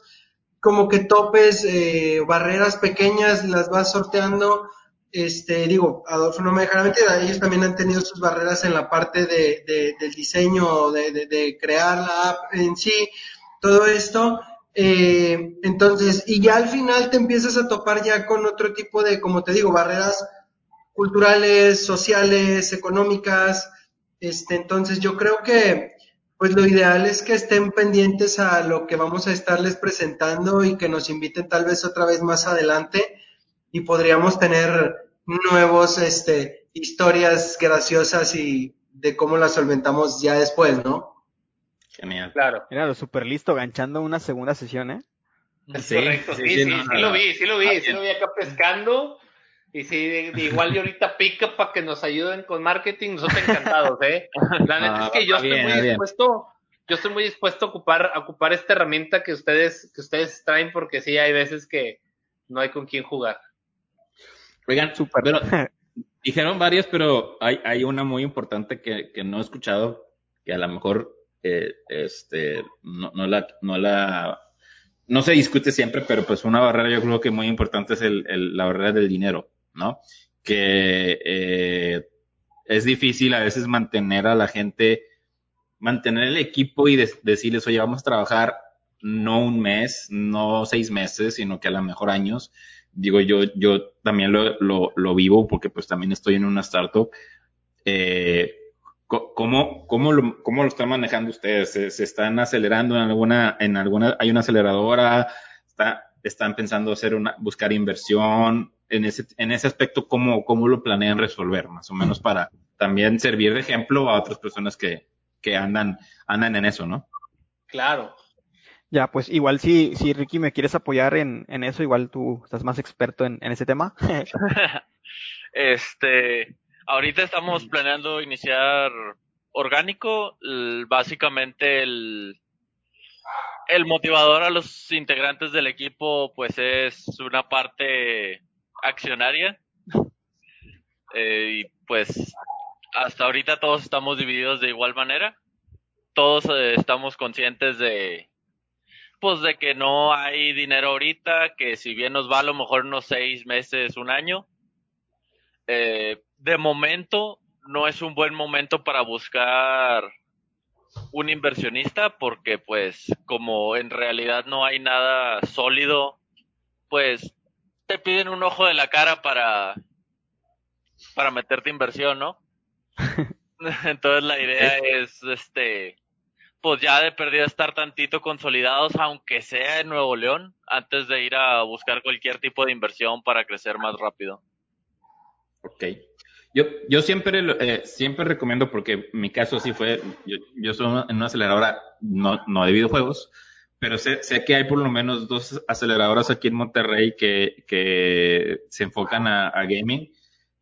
como que topes, eh, barreras pequeñas, las vas sorteando. Este, digo, Adolfo no me dejará mentir, ellos también han tenido sus barreras en la parte de, de del diseño, de, de, de crear la app en sí, todo esto. Eh, entonces, y ya al final te empiezas a topar ya con otro tipo de, como te digo, barreras culturales, sociales, económicas. Este, entonces yo creo que, pues lo ideal es que estén pendientes a lo que vamos a estarles presentando y que nos inviten tal vez otra vez más adelante y podríamos tener nuevos, este, historias graciosas y de cómo las solventamos ya después, ¿no? Genial. Claro. Mira, súper listo, ganchando una segunda sesión, ¿eh? Sí, Correcto, sí, sí, sí, lo vi, sí lo vi, sí lo vi acá pescando. Y sí, igual y ahorita pica para que nos ayuden con marketing, nosotros encantados, ¿eh? La neta es que yo estoy muy dispuesto, yo estoy muy dispuesto a ocupar, a ocupar esta herramienta que ustedes, que ustedes traen, porque sí hay veces que no hay con quién jugar. Oigan, super. Pero, dijeron varias, pero hay, hay una muy importante que, que no he escuchado, que a lo mejor este, no, la, no la, no se discute siempre, pero pues una barrera yo creo que muy importante es el, la barrera del dinero, ¿no? Que eh, es difícil a veces mantener a la gente, mantener el equipo y decirles, oye, vamos a trabajar no un mes, no seis meses, sino que a lo mejor años. Digo, yo, yo también lo, lo vivo porque pues también estoy en una startup. Eh, ¿Cómo, cómo, lo, ¿Cómo lo están manejando ustedes? ¿Se, están acelerando en alguna, en alguna, hay una aceleradora? Está, ¿Están pensando hacer una, buscar inversión? En ese, en ese aspecto, ¿cómo, ¿cómo lo planean resolver? Más o menos para también servir de ejemplo a otras personas que, que andan, andan en eso, ¿no? Claro. Ya, pues igual si, si Ricky me quieres apoyar en, en eso, igual tú estás más experto en, en ese tema. este, Ahorita estamos planeando iniciar orgánico. Básicamente el, el motivador a los integrantes del equipo pues es una parte accionaria. Eh, y pues hasta ahorita todos estamos divididos de igual manera. Todos eh, estamos conscientes de pues de que no hay dinero ahorita, que si bien nos va a lo mejor unos seis meses, un año, eh, de momento no es un buen momento para buscar un inversionista porque pues como en realidad no hay nada sólido, pues te piden un ojo de la cara para para meterte inversión, ¿no? Entonces la idea es este pues ya de perdida estar tantito consolidados aunque sea en Nuevo León antes de ir a buscar cualquier tipo de inversión para crecer más rápido. Ok. Yo, yo siempre, eh, siempre recomiendo, porque mi caso sí fue, yo, yo soy en una aceleradora no, no de videojuegos, pero sé, sé que hay por lo menos dos aceleradoras aquí en Monterrey que, que se enfocan a, a gaming.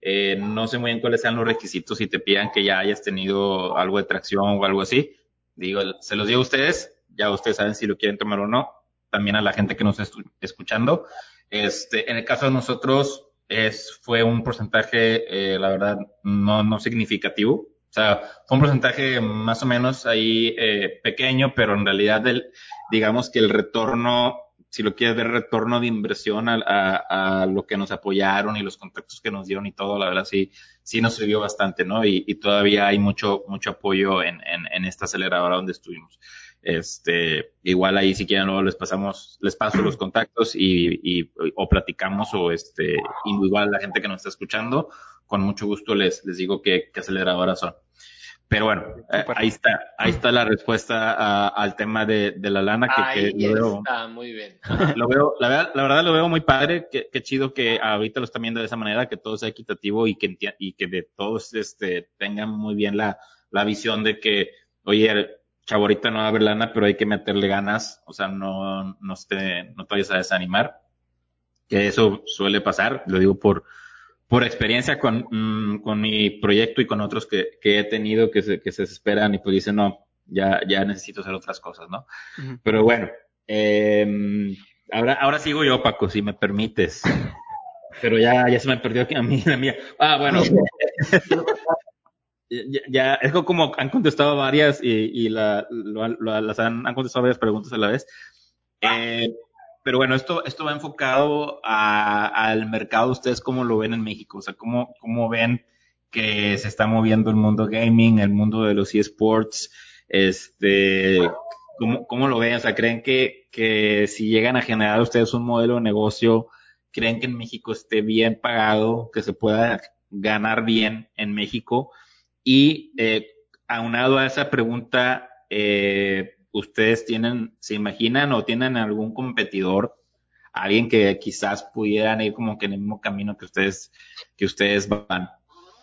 Eh, no sé muy bien cuáles sean los requisitos si te pidan que ya hayas tenido algo de tracción o algo así. Digo, se los digo a ustedes, ya ustedes saben si lo quieren tomar o no. También a la gente que nos está escuchando. Este, en el caso de nosotros, es, fue un porcentaje, eh, la verdad, no, no significativo. O sea, fue un porcentaje más o menos ahí eh, pequeño, pero en realidad del, digamos que el retorno, si lo quieres ver, retorno de inversión a, a, a, lo que nos apoyaron y los contactos que nos dieron y todo, la verdad sí, sí nos sirvió bastante, ¿no? Y, y todavía hay mucho, mucho apoyo en, en, en esta aceleradora donde estuvimos. Este, igual ahí si quieren luego les pasamos, les paso los contactos y, y o platicamos o este, igual la gente que nos está escuchando, con mucho gusto les, les digo qué, qué aceleradoras son. Pero bueno, eh, ahí está, ahí está la respuesta a, al tema de, de, la lana que, ahí que lo veo, está, muy bien. Lo veo, la verdad, la verdad lo veo muy padre, qué, qué chido que ahorita lo están viendo de esa manera, que todo sea equitativo y que, y que de todos este, tengan muy bien la, la visión de que, oye, chavo, ahorita no va a haber lana, pero hay que meterle ganas, o sea, no, no, te, no te vayas a desanimar, que eso suele pasar, lo digo por, por experiencia con, mmm, con mi proyecto y con otros que, que he tenido que se, que se desesperan y pues dicen, no, ya, ya necesito hacer otras cosas, ¿no? Uh -huh. Pero bueno, eh, ahora, ahora sigo yo, Paco, si me permites. Pero ya, ya se me perdió aquí a mí, la mía. Ah, bueno. Ya, es como han contestado varias y, la, las han, han, contestado varias preguntas a la vez. Eh, pero bueno, esto, esto va enfocado a, al mercado. ¿Ustedes cómo lo ven en México? O sea, ¿cómo, cómo ven que se está moviendo el mundo gaming, el mundo de los eSports? Este, ¿cómo, ¿Cómo lo ven? O sea, ¿creen que, que si llegan a generar ustedes un modelo de negocio, creen que en México esté bien pagado, que se pueda ganar bien en México? Y eh, aunado a esa pregunta, eh, ¿ustedes tienen, se imaginan o tienen algún competidor, alguien que quizás pudieran ir como que en el mismo camino que ustedes, que ustedes van?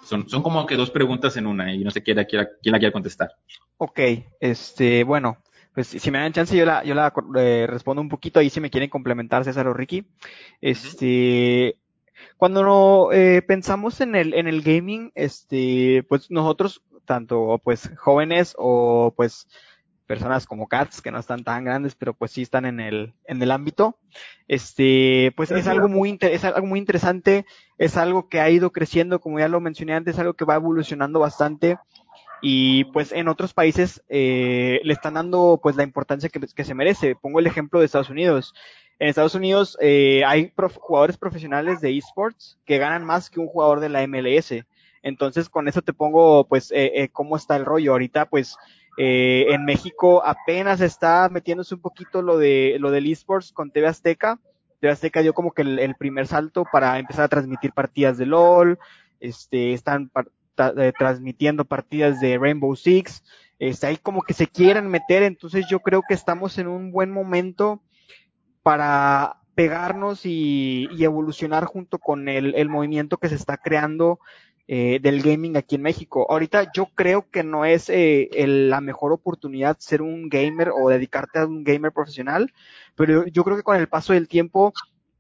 Son, son como que dos preguntas en una y no sé quién, quién, quién la quiere contestar. Ok, este, bueno, pues si me dan chance yo la, yo la eh, respondo un poquito ahí si me quieren complementar César o Ricky. Este, cuando no, eh, pensamos en el, en el gaming, este, pues nosotros, tanto pues jóvenes o pues personas como Cats, que no están tan grandes, pero pues sí están en el, en el ámbito, este, pues es algo muy, es algo muy interesante, es algo que ha ido creciendo, como ya lo mencioné antes, es algo que va evolucionando bastante, y pues en otros países eh, le están dando pues la importancia que, que, se merece. Pongo el ejemplo de Estados Unidos. En Estados Unidos eh, hay prof jugadores profesionales de esports que ganan más que un jugador de la MLS. Entonces con eso te pongo pues eh, eh cómo está el rollo. Ahorita pues eh, en México apenas está metiéndose un poquito lo de lo del esports con TV Azteca. TV Azteca dio como que el, primer salto para empezar a transmitir partidas de LOL. Este, están eh, transmitiendo partidas de Rainbow Six, este, ahí como que se quieran meter, entonces yo creo que estamos en un buen momento para pegarnos y, y evolucionar junto con el, movimiento que se está creando eh, del gaming aquí en México. Ahorita yo creo que no es eh, el, la mejor oportunidad ser un gamer o dedicarte a un gamer profesional, pero yo creo que con el paso del tiempo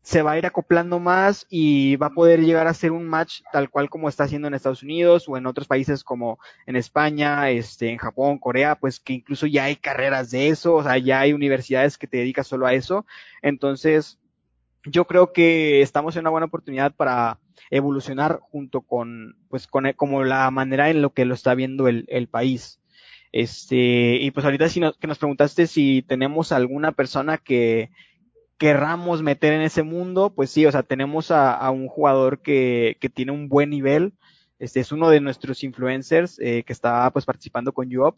se va a ir acoplando más y va a poder llegar a ser un match tal cual como está haciendo en Estados Unidos o en otros países como en España, este, en Japón, Corea, pues que incluso ya hay carreras de eso, o sea, ya hay universidades que te dedican solo a eso. Entonces, yo creo que estamos en una buena oportunidad para evolucionar junto con, pues, con como la manera en lo que lo está viendo el, el país. Este, y pues ahorita si nos, que nos preguntaste si tenemos alguna persona que, querramos meter en ese mundo, pues sí, o sea, tenemos a, un jugador que, tiene un buen nivel, este es uno de nuestros influencers eh, que está pues participando con UOP.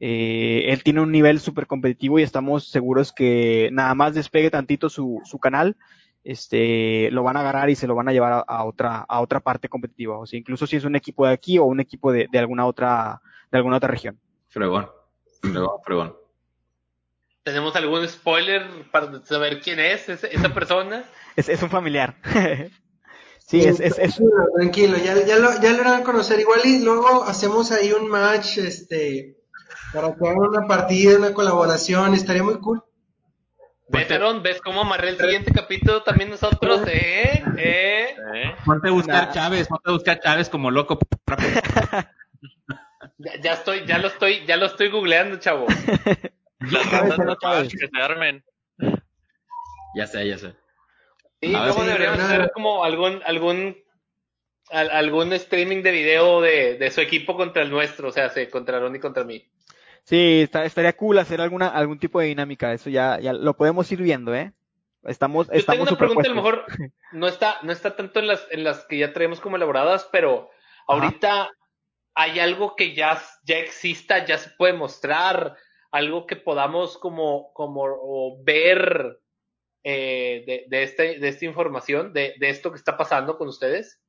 Eh, él tiene un nivel súper competitivo y estamos seguros que nada más despegue tantito su, canal, este, lo van a agarrar y se lo van a llevar a, a, otra, a otra parte competitiva. O sea, incluso si es un equipo de aquí o un equipo de, de alguna otra, de alguna otra región. Fregón, fregón, fregón. ¿Tenemos algún spoiler para saber quién es esa persona? Es, es un familiar. Sí, es, es, Tranquilo, ya, ya, lo, ya lo van a conocer igual y luego hacemos ahí un match, este, para que hagan una partida, una colaboración, estaría muy cool. ¿Ves, ¿Ves cómo amarré el siguiente capítulo también nosotros? ¿Eh? ¿Eh? ¿Eh? Ponte a buscar Chávez, ponte a buscar Chávez como loco. ya, ya, estoy, ya lo estoy, ya lo estoy googleando, chavo. ya sé, ya sé. Sí, luego deberíamos hacer como algún, algún, algún streaming de video de, de su equipo contra el nuestro, o sea, contra Ron y contra mí. Sí, estaría cool hacer alguna, algún tipo de dinámica, eso ya, ya lo podemos ir viendo, ¿eh? Estamos, Yo estamos tengo una pregunta, a lo mejor no está, no está tanto en las, en las que ya traemos como elaboradas, pero ahorita hay algo que ya, ya exista, ya se puede mostrar, algo que podamos como, como ver eh, de, de, este, de esta información, de, de esto que está pasando con ustedes?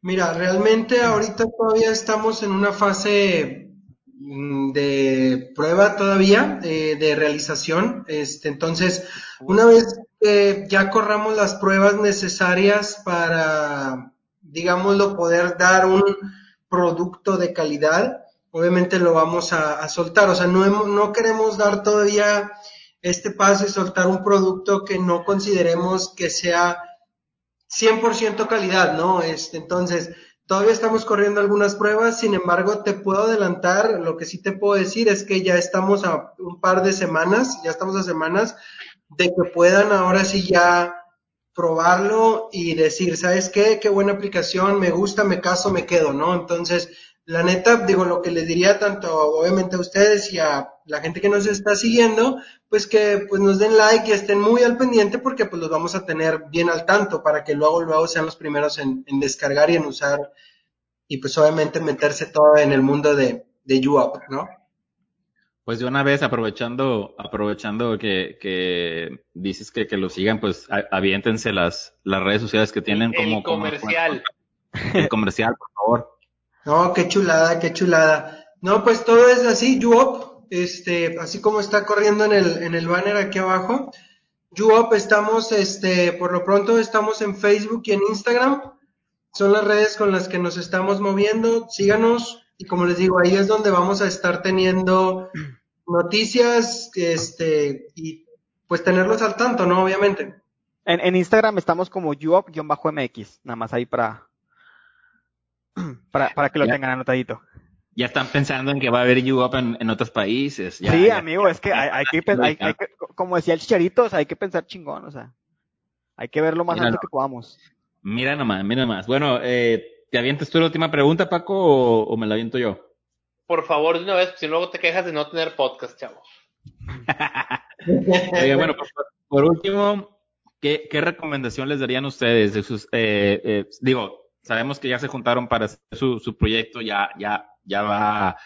Mira, realmente ahorita todavía estamos en una fase mm, de prueba todavía, eh, de realización. Este, entonces, una vez que ya corramos las pruebas necesarias para, digámoslo, poder dar un producto de calidad, obviamente lo vamos a, soltar. O sea, no, no queremos dar todavía este paso y soltar un producto que no consideremos que sea 100% calidad, ¿no? Este, entonces, todavía estamos corriendo algunas pruebas, sin embargo, te puedo adelantar, lo que sí te puedo decir es que ya estamos a un par de semanas, ya estamos a semanas de que puedan ahora sí ya probarlo y decir, ¿sabes qué? Qué buena aplicación, me gusta, me caso, me quedo, ¿no? Entonces, la neta, digo, lo que les diría tanto obviamente a ustedes y a la gente que nos está siguiendo, pues que pues nos den like y estén muy al pendiente porque pues los vamos a tener bien al tanto para que luego, luego sean los primeros en, descargar y en usar y pues obviamente meterse todo en el mundo de, de YouUp, ¿no? Pues de una vez, aprovechando, aprovechando que, que dices que, que lo sigan, pues aviéntense las, las redes sociales que tienen como... El comercial. el comercial, por favor. No, qué chulada, qué chulada. No, pues todo es así, YouUp, este, así como está corriendo en el, en el banner aquí abajo. YouUp estamos, este, por lo pronto estamos en Facebook y en Instagram. Son las redes con las que nos estamos moviendo. Síganos y como les digo, ahí es donde vamos a estar teniendo noticias, este, y pues tenerlos al tanto, ¿no? Obviamente. En, en Instagram estamos como YouUp-MX, nada más ahí para, para, para que lo tengan anotadito. Ya están pensando en que va a haber YouUp en, en otros países. sí, amigo, es que hay, que, hay, que, como decía el Chicharito, hay que pensar chingón, o sea, hay que ver lo más alto que podamos. Mira nomás, mira nomás. Bueno, eh, ¿te avientas tú la última pregunta, Paco, o, me la aviento yo? Por favor, de una vez, si luego te quejas de no tener podcast, chavo. bueno, por, último, ¿qué, ¿qué, recomendación les darían ustedes de sus, eh, eh, digo, sabemos que ya se juntaron para hacer su, su proyecto, ya, ya, ya va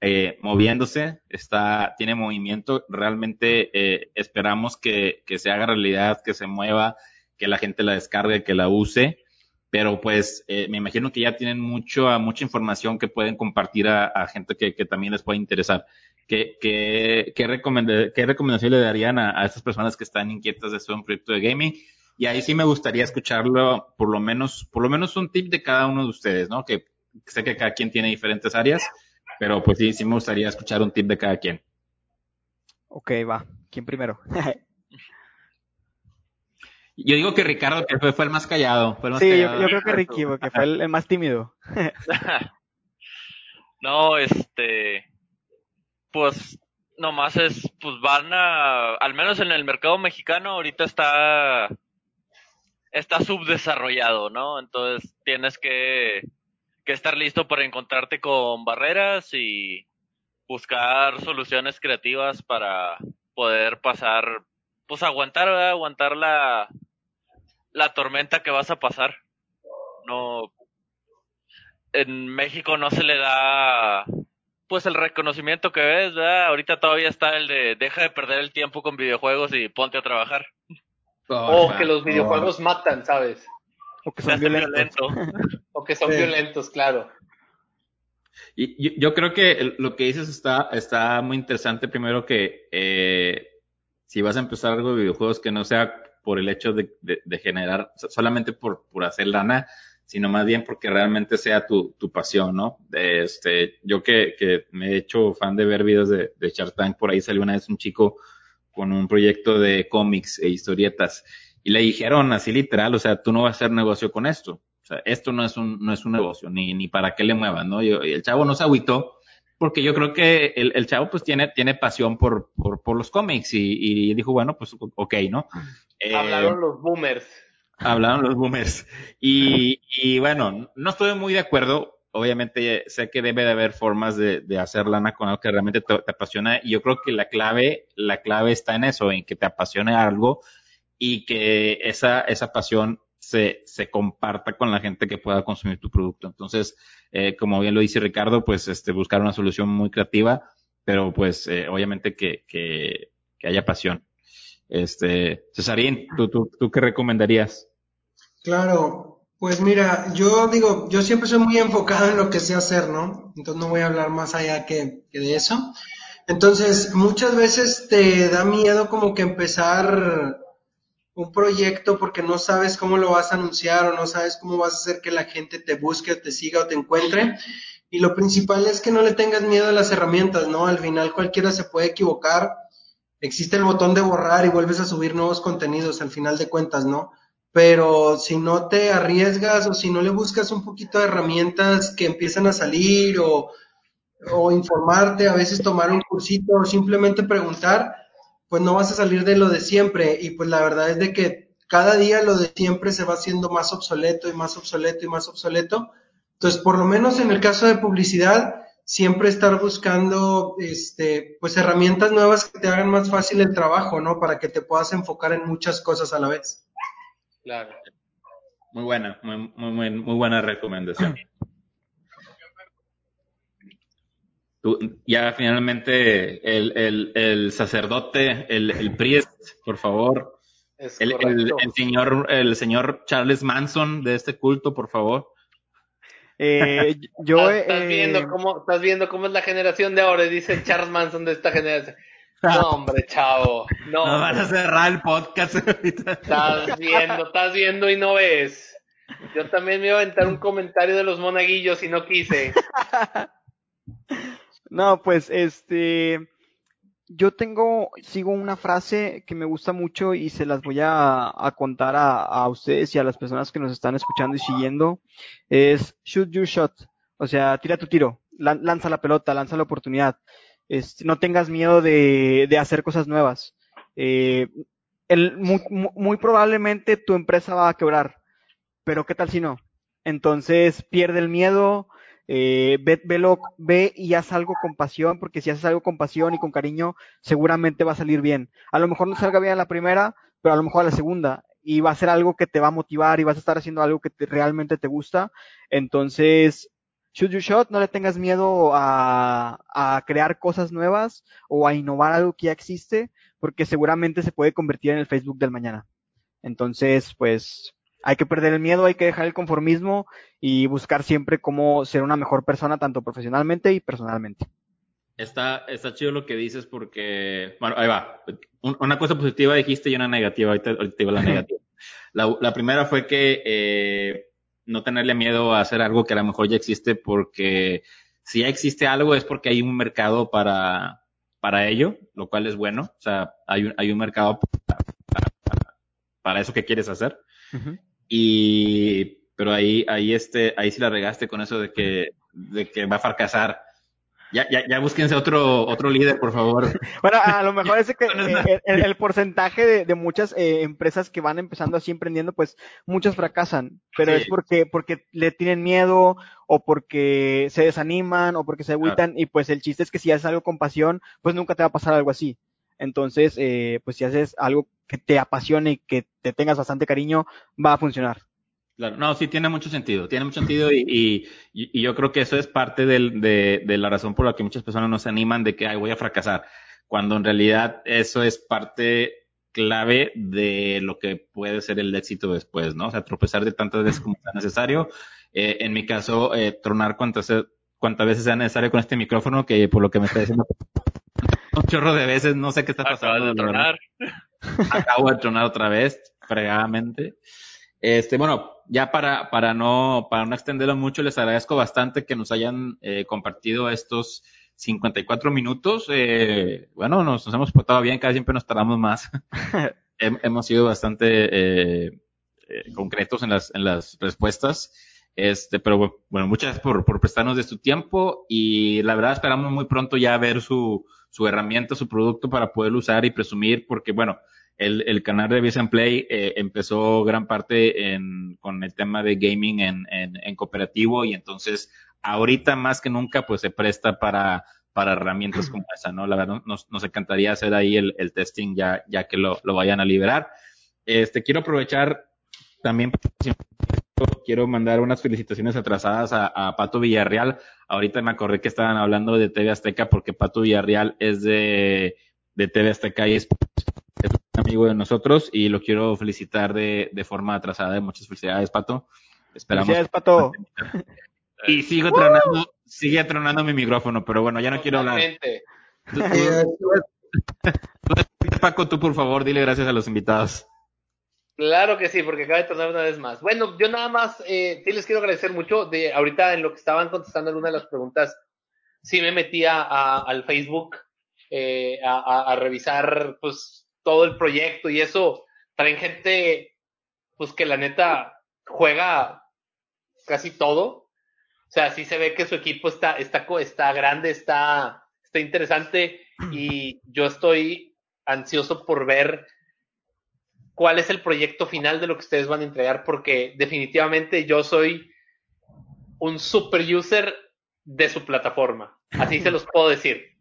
eh, moviéndose, está, tiene movimiento, realmente eh, esperamos que, que se haga realidad, que se mueva, que la gente la descargue, que la use, pero pues eh, me imagino que ya tienen mucho, mucha información que pueden compartir a, a gente que, que, también les puede interesar. ¿Qué, qué, qué, qué recomendación le darían a, a estas personas que están inquietas de hacer un proyecto de gaming? Y ahí sí me gustaría escucharlo, por lo menos, por lo menos un tip de cada uno de ustedes, ¿no? Que sé que cada quien tiene diferentes áreas, pero pues sí, sí me gustaría escuchar un tip de cada quien. Ok, va. ¿Quién primero? Yo digo que Ricardo, que fue, el más callado. sí, Yo, creo que Ricky, porque fue el, más tímido. no, este, pues nomás es, pues van a, al menos en el mercado mexicano ahorita está está subdesarrollado, ¿no? Entonces tienes que, que estar listo para encontrarte con barreras y buscar soluciones creativas para poder pasar, pues aguantar, ¿verdad? aguantar la, la tormenta que vas a pasar. No, en México no se le da pues el reconocimiento que ves, ¿verdad? Ahorita todavía está el de deja de perder el tiempo con videojuegos y ponte a trabajar o que los videojuegos matan, ¿sabes? O que son violentos. o que son violentos, claro. Y yo, creo que lo que dices está, está muy interesante. Primero que eh, si vas a empezar algo de videojuegos que no sea por el hecho de, de, generar, solamente por, por hacer lana, sino más bien porque realmente sea tu, tu pasión, ¿no? Este, yo que, que me he hecho fan de ver videos de, de Shark Tank, por ahí salió una vez un chico con un proyecto de cómics e historietas y le dijeron así literal, o sea, tú no vas a hacer negocio con esto. O sea, esto no es un, no es un negocio, ni, ni para qué le muevan, ¿no? Y, el chavo no se agüitó, porque yo creo que el, el chavo pues tiene, tiene pasión por, por, por los cómics y, y dijo, bueno, pues ok, ¿no? Hablaron eh, los boomers. Hablaron los boomers. Y, y bueno, no estoy muy de acuerdo. Obviamente sé que debe de haber formas de, de hacer lana con algo que realmente te, apasiona. Y yo creo que la clave, la clave está en eso, en que te apasione algo y que esa, esa pasión se, se comparta con la gente que pueda consumir tu producto. Entonces, eh, como bien lo dice Ricardo, pues este, buscar una solución muy creativa, pero pues eh, obviamente que, que, que haya pasión. Este, Cesarín, ¿tú, tú, ¿tú qué recomendarías? Claro, pues mira, yo digo, yo siempre soy muy enfocado en lo que sé hacer, ¿no? Entonces no voy a hablar más allá que, de eso. Entonces, muchas veces te da miedo como que empezar un proyecto porque no sabes cómo lo vas a anunciar o no sabes cómo vas a hacer que la gente te busque o te siga o te encuentre. Y lo principal es que no le tengas miedo a las herramientas, ¿no? Al final cualquiera se puede equivocar existe el botón de borrar y vuelves a subir nuevos contenidos al final de cuentas, ¿no? Pero si no te arriesgas o si no le buscas un poquito de herramientas que empiezan a salir o, o informarte, a veces tomar un cursito o simplemente preguntar, pues no vas a salir de lo de siempre. Y pues la verdad es de que cada día lo de siempre se va haciendo más obsoleto y más obsoleto y más obsoleto. Entonces, por lo menos en el caso de publicidad, siempre estar buscando este, pues herramientas nuevas que te hagan más fácil el trabajo, ¿no? Para que te puedas enfocar en muchas cosas a la vez. Claro. Muy buena, muy, muy, muy buena recomendación. Tú, ya finalmente el, el, el sacerdote, el, el priest, por favor. El, el, señor, el señor Charles Manson de este culto, por favor. Eh, yo, estás, viendo eh, cómo, estás viendo cómo es la generación de ahora, dice Charles Manson de esta generación. No, hombre, chavo. No, no van a cerrar el podcast Estás viendo, estás viendo y no ves. Yo también me iba a aventar un comentario de los monaguillos y no quise. No, pues este yo tengo, sigo una frase que me gusta mucho y se las voy a, contar a, ustedes y a las personas que nos están escuchando y siguiendo. Es shoot your shot. O sea, tira tu tiro. Lanza la pelota, lanza la oportunidad. Este, no tengas miedo de, de hacer cosas nuevas. Eh, muy, probablemente tu empresa va a quebrar. Pero ¿qué tal si no? Entonces pierde el miedo, eh, ve, ve y haz algo con pasión, porque si haces algo con pasión y con cariño, seguramente va a salir bien. A lo mejor no salga bien a la primera, pero a lo mejor a la segunda. Y va a ser algo que te va a motivar y vas a estar haciendo algo que realmente te gusta. Entonces, shoot your shot, no le tengas miedo a, a crear cosas nuevas o a innovar algo que ya existe, porque seguramente se puede convertir en el Facebook del mañana. Entonces, pues, hay que perder el miedo, hay que dejar el conformismo y buscar siempre cómo ser una mejor persona, tanto profesionalmente y personalmente. Está, está chido lo que dices porque, bueno, ahí va. Una cosa positiva dijiste y una negativa, ahorita, te digo la negativa. La, primera fue que eh, no tenerle miedo a hacer algo que a lo mejor ya existe porque si ya existe algo es porque hay un mercado para, para ello, lo cual es bueno. O sea, hay un, hay un mercado para, eso que quieres hacer. Y, pero ahí, ahí este, ahí sí la regaste con eso de que, de que va a fracasar. Ya, ya, ya búsquense otro, otro líder, por favor. Bueno, a lo mejor es que eh, el, porcentaje de, de muchas eh, empresas que van empezando así emprendiendo, pues muchas fracasan, pero es porque, porque le tienen miedo o porque se desaniman o porque se agüitan y pues el chiste es que si haces algo con pasión, pues nunca te va a pasar algo así. Entonces, eh, pues si haces algo que te apasione y que te tengas bastante cariño, va a funcionar. Claro, no, sí tiene mucho sentido, tiene mucho sentido y, y, y yo creo que eso es parte del, de, de, la razón por la que muchas personas no se animan de que Ay, voy a fracasar, cuando en realidad eso es parte clave de lo que puede ser el éxito después, ¿no? O sea, tropezar de tantas veces como sea necesario. Eh, en mi caso, eh, tronar cuantas, cuantas veces sea necesario con este micrófono, que por lo que me está diciendo un chorro de veces, no sé qué está pasando. De tronar. acabo de tronar otra vez, fregadamente. Este, bueno, ya para, para no, para no extenderlo mucho, les agradezco bastante que nos hayan eh, compartido estos 54 minutos. Eh, bueno, nos, nos, hemos portado bien, cada siempre nos tardamos más. hemos sido bastante eh, eh, concretos en las, en las respuestas. Este, pero bueno, muchas gracias por, por prestarnos de su tiempo y la verdad esperamos muy pronto ya ver su, su herramienta, su producto para poderlo usar y presumir, porque bueno, el, el canal de Vision Play eh, empezó gran parte en, con el tema de gaming en, en, en, cooperativo y entonces ahorita más que nunca pues se presta para, para herramientas como esa, ¿no? La verdad nos, nos encantaría hacer ahí el, el testing ya, ya que lo, lo vayan a liberar. Este, quiero aprovechar también quiero mandar unas felicitaciones atrasadas a, a, Pato Villarreal. Ahorita me acordé que estaban hablando de TV Azteca porque Pato Villarreal es de, de TV Azteca y es amigo de nosotros y lo quiero felicitar de, de forma atrasada. Muchas felicidades, Pato. Esperamos. Felicidades, Pato. Y sigo tronando, sigue tronando mi micrófono, pero bueno, ya no quiero hablar. Paco, tú por favor, dile gracias a los invitados. Claro que sí, porque acaba de tronar una vez más. Bueno, yo nada más, eh, sí les quiero agradecer mucho. De ahorita en lo que estaban contestando alguna de las preguntas, sí me metí a, al Facebook eh, a, a, revisar pues todo el proyecto y eso. Traen gente pues que la neta juega casi todo. O sea, sí se ve que su equipo está, está, está grande, está, está interesante y yo estoy ansioso por ver cuál es el proyecto final de lo que ustedes van a entregar porque definitivamente yo soy un super user de su plataforma. Así se los puedo decir.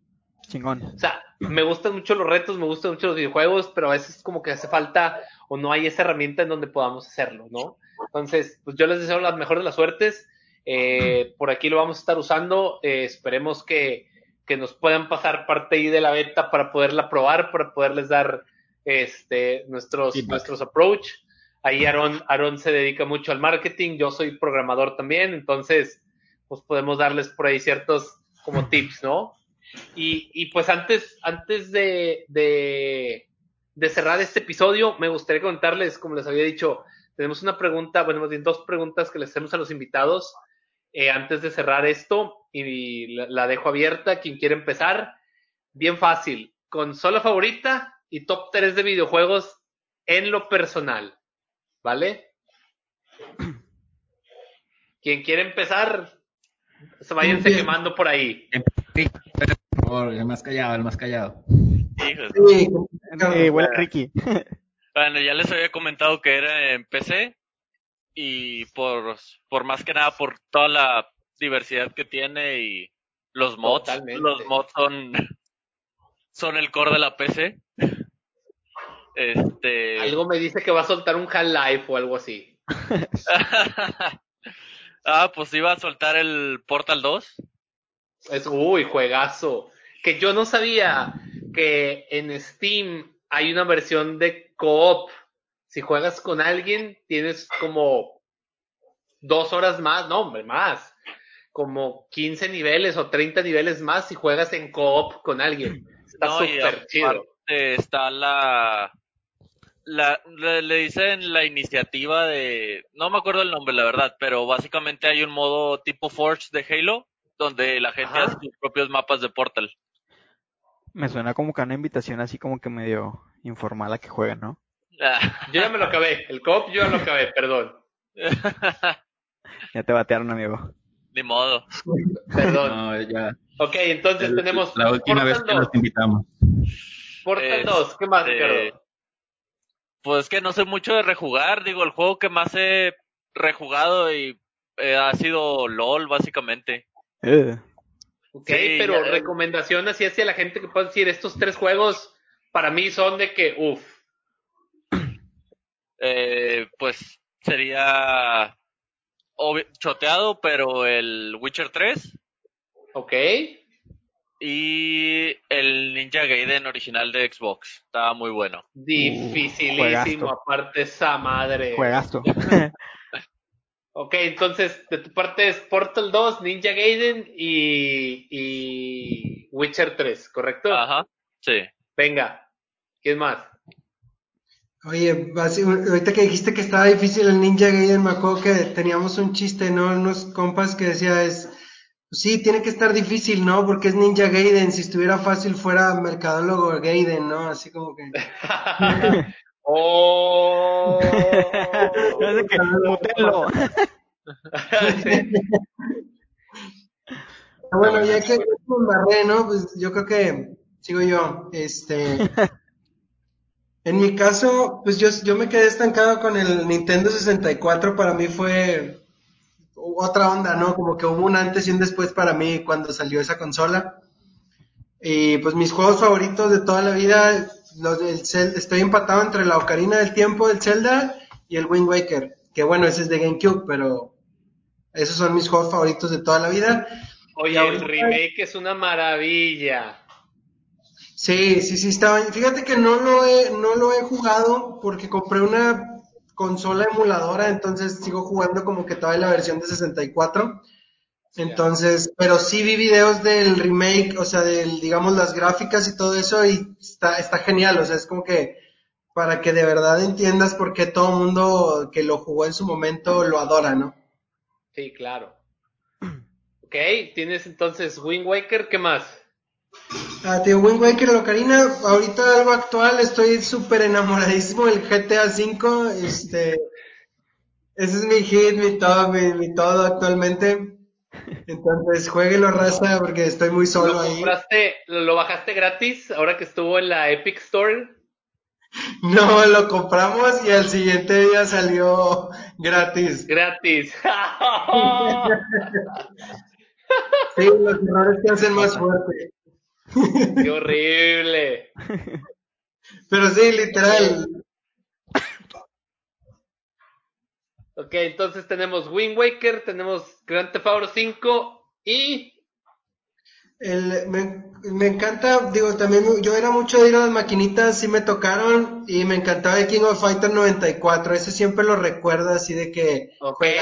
Chingón. O sea, me gustan mucho los retos, me gustan mucho los videojuegos, pero a veces como que hace falta o no hay esa herramienta en donde podamos hacerlo, ¿no? Entonces, pues yo les deseo la mejor de las suertes. Eh, por aquí lo vamos a estar usando. Eh, esperemos que, que, nos puedan pasar parte ahí de la beta para poderla probar, para poderles dar este, nuestros, nuestros approach. Ahí Aaron, Aaron se dedica mucho al marketing, yo soy programador también, entonces pues podemos darles por ahí ciertos como tips, ¿no? Y, y pues antes, antes de, de, de, cerrar este episodio, me gustaría contarles, como les había dicho, tenemos una pregunta, bueno, más bien dos preguntas que les hacemos a los invitados eh, antes de cerrar esto y la, la, dejo abierta. Quien quiere empezar, bien fácil. Consola favorita y top 3 de videojuegos en lo personal. ¿Vale? Quien quiere empezar, váyanse quemando por ahí el más callado, el más callado. Sí, bueno, Ricky. Bueno, ya les había comentado que era en PC y por, por más que nada por toda la diversidad que tiene y los mods, Totalmente. los mods son, son el core de la PC. Este... Algo me dice que va a soltar un Half-Life o algo así. ah, pues iba a soltar el Portal 2. Es, uy, juegazo que yo no sabía que en Steam hay una versión de co-op. Si juegas con alguien, tienes como dos horas más, no, hombre, más. Como 15 niveles o 30 niveles más si juegas en co-op con alguien. Está súper chido. Está la, la, le, le, dicen la iniciativa de, no me acuerdo el nombre, la verdad, pero básicamente hay un modo tipo Forge de Halo, donde la gente Ajá. hace sus propios mapas de Portal. Me suena como que una invitación así como que medio informal a que jueguen, ¿no? yo ya me lo acabé. El cop yo ya lo acabé, perdón. ya te batearon, amigo. Ni modo. Perdón. No, ya. Ok, entonces El- tenemos. La última Portal vez que 2. nos invitamos. Portal Este, 2. ¿Qué más, Ricardo? Pues que no sé mucho de rejugar, digo, el juego que más he rejugado y eh, ha sido LOL, básicamente. Eh, Ok, Sí, pero ya- recomendación así hacia la gente que pueda decir, estos tres juegos para mí son de que, uff, Eh, pues sería choteado, pero el Witcher 3 ok. y el Ninja Gaiden original de Xbox. Estaba muy bueno. Dificilísimo, aparte esa madre. juegazo. Ok, entonces de tu parte es Portal 2, Ninja Gaiden y, y Witcher 3, ¿correcto? Ajá, sí. Venga, ¿quién más? Oye, ahorita que dijiste que estaba difícil el Ninja Gaiden, me acuerdo que teníamos un chiste, ¿no? Unos compas que decía es, sí, tiene que estar difícil, ¿no? Porque es Ninja Gaiden, si estuviera fácil fuera Mercadólogo Gaiden, ¿no? Así como que... ¡Oh! que bueno, ya que me embarré, ¿no? Pues yo creo que sigo yo. Este... En mi caso, pues yo, yo me quedé estancado con el Nintendo 64, para mí fue otra onda, ¿no? Como que hubo un antes y un después para mí cuando salió esa consola. Y pues mis juegos favoritos de toda la vida, los del estoy empatado entre la Ocarina del Tiempo del Zelda y el Wind Waker, que bueno, ese es de GameCube, pero esos son mis juegos favoritos de toda la vida. Oye, el remake es una maravilla. Sí, sí, sí, estaba. Fíjate que no lo he, no lo he jugado porque compré una consola emuladora, entonces sigo jugando como que todavía la versión de 64. Entonces, pero sí vi videos del remake, o sea, del, digamos, las gráficas y todo eso, y está, está genial, o sea, es como que para que de verdad entiendas por qué todo el mundo que lo jugó en su momento lo adora, ¿no? Sí, claro. Ok, tienes entonces Wind Waker, ¿qué más? Ah, tío, Wind Waker, Locarina, ahorita algo actual, estoy súper enamoradísimo del GTA V, este, ese es mi hit, mi todo, mi, todo actualmente. Entonces, jueguelo raza porque estoy muy solo ¿Lo compraste, ¿Lo bajaste gratis ahora que estuvo en la Epic Store? No, lo compramos y al siguiente día salió gratis. Gratis. sí, los errores te hacen más fuerte. ¡Qué horrible! Pero sí, literal. Ok, entonces tenemos Wind Waker, tenemos Grand Theft Auto 5 y... El, me, encanta, digo, también yo era mucho de ir a las maquinitas, sí me tocaron y me encantaba el King of Fighter 94, ese siempre lo recuerdo así de que okay.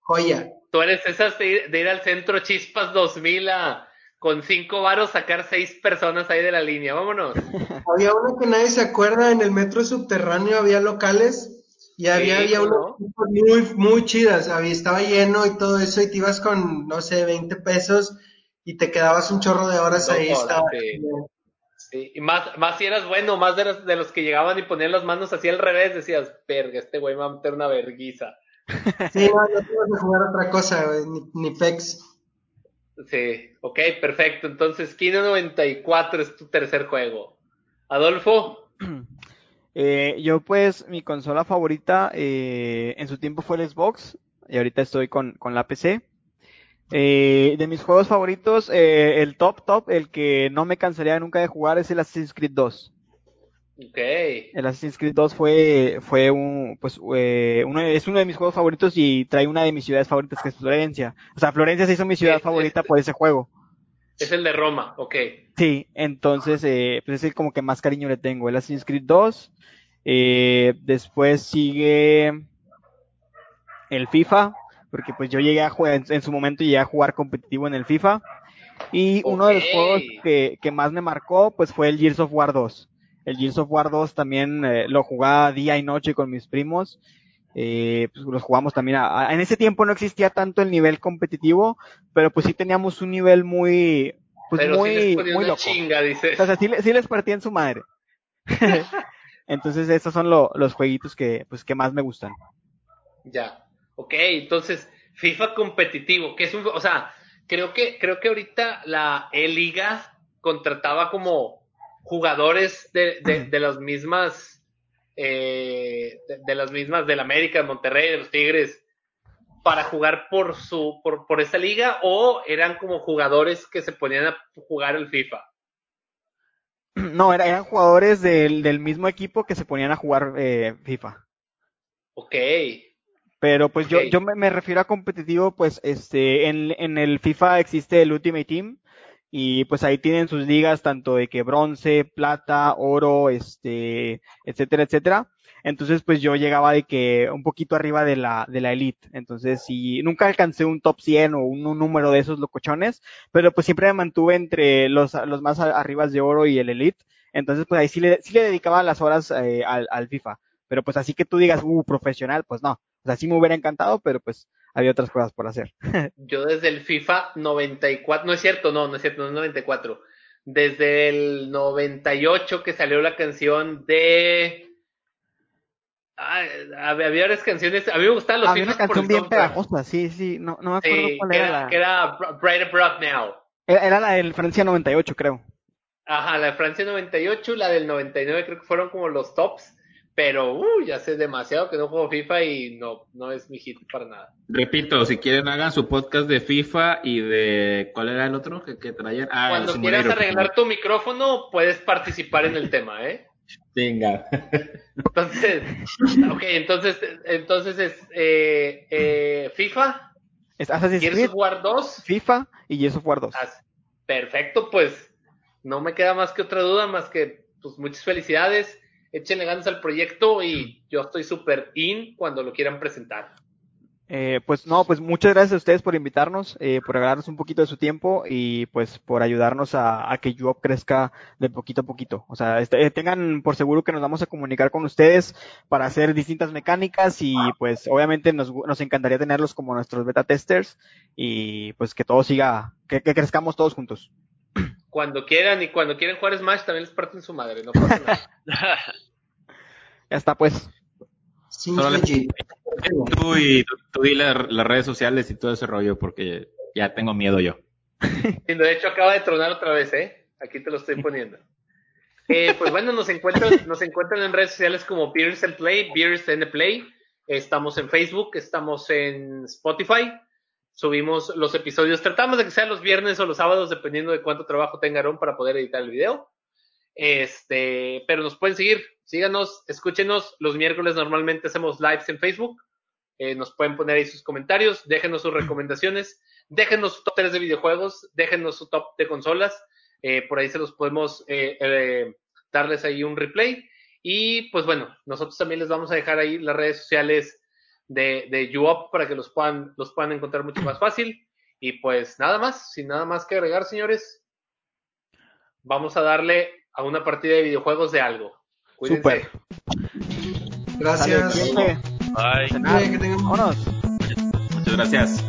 joya. Tú eres esas de ir, de ir al centro Chispas 2000 a, con cinco varos sacar seis personas ahí de la línea. Vámonos. Había uno que nadie se acuerda, en el metro subterráneo había locales y había, había uno muy, muy chidas. Había, estaba lleno y todo eso y te ibas con, no sé, 20 pesos y te quedabas un chorro de horas ahí. estaba, sí. Y más, más si eras bueno, más de los, de los que llegaban y ponían las manos así al revés, decías, verga, este güey me va a meter una verguiza. Sí, no, no tienes que jugar otra cosa, ni, ni pex. Sí, ok, perfecto. Entonces, Kino 94 es tu tercer juego. Adolfo. Eh, yo pues mi consola favorita eh, en su tiempo fue el Xbox y ahorita estoy con, con la PC. Eh, de mis juegos favoritos, eh, el top top, el que no me cansaría nunca de jugar es el Assassin's Creed 2. Okay. El Assassin's Creed 2 fue, fue un, pues, eh, uno, es uno de mis juegos favoritos y trae una de mis ciudades favoritas que es Florencia. O sea, Florencia se hizo mi ciudad favorita por ese juego. Es el de Roma, ok. Sí, entonces, eh, pues es el como que más cariño le tengo. El Assassin's Creed 2, eh, después sigue el FIFA, porque pues yo llegué a jugar, en, su momento llegué a jugar competitivo en el FIFA. Y uno de los juegos que, que más me marcó, pues fue el Gears of War 2. El Gears of War 2 también eh, lo jugaba día y noche con mis primos. Eh, pues los jugamos también. A, en ese tiempo no existía tanto el nivel competitivo, pero pues sí teníamos un nivel muy, pues muy, muy loco. Chinga, dice. O sea, sí, sí les partía en su madre. entonces esos son los jueguitos que, pues, que más me gustan. Ya. Ok, entonces, FIFA competitivo, que es un, o sea, creo que, creo que ahorita la E-Liga contrataba como jugadores de, de, las mismas, eh, de, las mismas del América, de Monterrey, de los Tigres, para jugar por su, por, por esa liga, o eran como jugadores que se ponían a jugar el FIFA? No, eran jugadores del, del mismo equipo que se ponían a jugar eh, FIFA. Ok. Pero pues yo, yo me, me, refiero a competitivo, pues este, en, en el FIFA existe el Ultimate Team, y pues ahí tienen sus ligas tanto de que bronce, plata, oro, este, etcétera, etcétera. Entonces pues yo llegaba de que un poquito arriba de la, de la elite. Entonces si nunca alcancé un top 100 o un, número de esos locochones, pero pues siempre me mantuve entre los, los más arriba de oro y el elite. Entonces, pues ahí sí le, sí le dedicaba las horas eh, al, al FIFA. Pero pues así que tú digas, uh, profesional, pues no. O sea, sí me hubiera encantado, pero pues había otras cosas por hacer. Yo desde el FIFA 94, no es cierto, no, no es cierto, no es 94. Desde el 98 que salió la canción de... había, varias canciones, a mí me gustaban los Había una canción bien pegajosa, sí, sí, no, no me acuerdo cuál era. era la... Que era Bright Abroad Now. Era la del Francia 98, creo. Ajá, la de Francia 98 y la del 99 creo que fueron como los tops. Pero uh, ya sé demasiado que no juego FIFA y no, no es mi hit para nada. Repito, si quieren hagan su podcast de FIFA y de ¿cuál era el otro que, que traían? Ah, Cuando quieras arreglar tu micrófono, puedes participar en el tema, ¿eh? Venga. Entonces, ok, entonces, entonces es eh, eh, FIFA. ¿Quieres jugar dos? FIFA y Gears of War 2. Perfecto, pues no me queda más que otra duda, más que pues muchas felicidades échenle ganas al proyecto y yo estoy súper in cuando lo quieran presentar. Eh, pues no, pues muchas gracias a ustedes por invitarnos, eh, por regalarnos un poquito de su tiempo y pues por ayudarnos a, que YouUp crezca de poquito a poquito. O sea, este, tengan por seguro que nos vamos a comunicar con ustedes para hacer distintas mecánicas y pues obviamente nos, encantaría tenerlos como nuestros beta testers y pues que todo siga, que crezcamos todos juntos. Cuando quieran y cuando quieren jugar Smash también les parten su madre, no pasa nada. ya está pues. tú y tú, y las redes sociales y todo ese rollo porque ya tengo miedo yo. de hecho acaba de tronar otra vez, ¿eh? Aquí te lo estoy poniendo. Eh, pues bueno, nos encuentran, nos encuentran en redes sociales como Beers and Play, Beers and Play. Estamos en Facebook, estamos en Spotify, subimos los episodios. Tratamos de que sean los viernes o los sábados, dependiendo de cuánto trabajo tenga Aaron para poder editar el video. Este, pero nos pueden seguir, síganos, escúchenos. Los miércoles normalmente hacemos lives en Facebook. Eh, nos pueden poner ahí sus comentarios, déjenos sus recomendaciones, déjenos su top 3 de videojuegos, déjenos su top de consolas. Eh, por ahí se los podemos eh, darles ahí un replay. Y pues bueno, nosotros también les vamos a dejar ahí las redes sociales de, de UOP para que los puedan, los puedan encontrar mucho más fácil. Y pues nada más, sin nada más que agregar, señores, vamos a darle a una partida de videojuegos de algo. Cuídense. Gracias. Bye. Que Muchas gracias.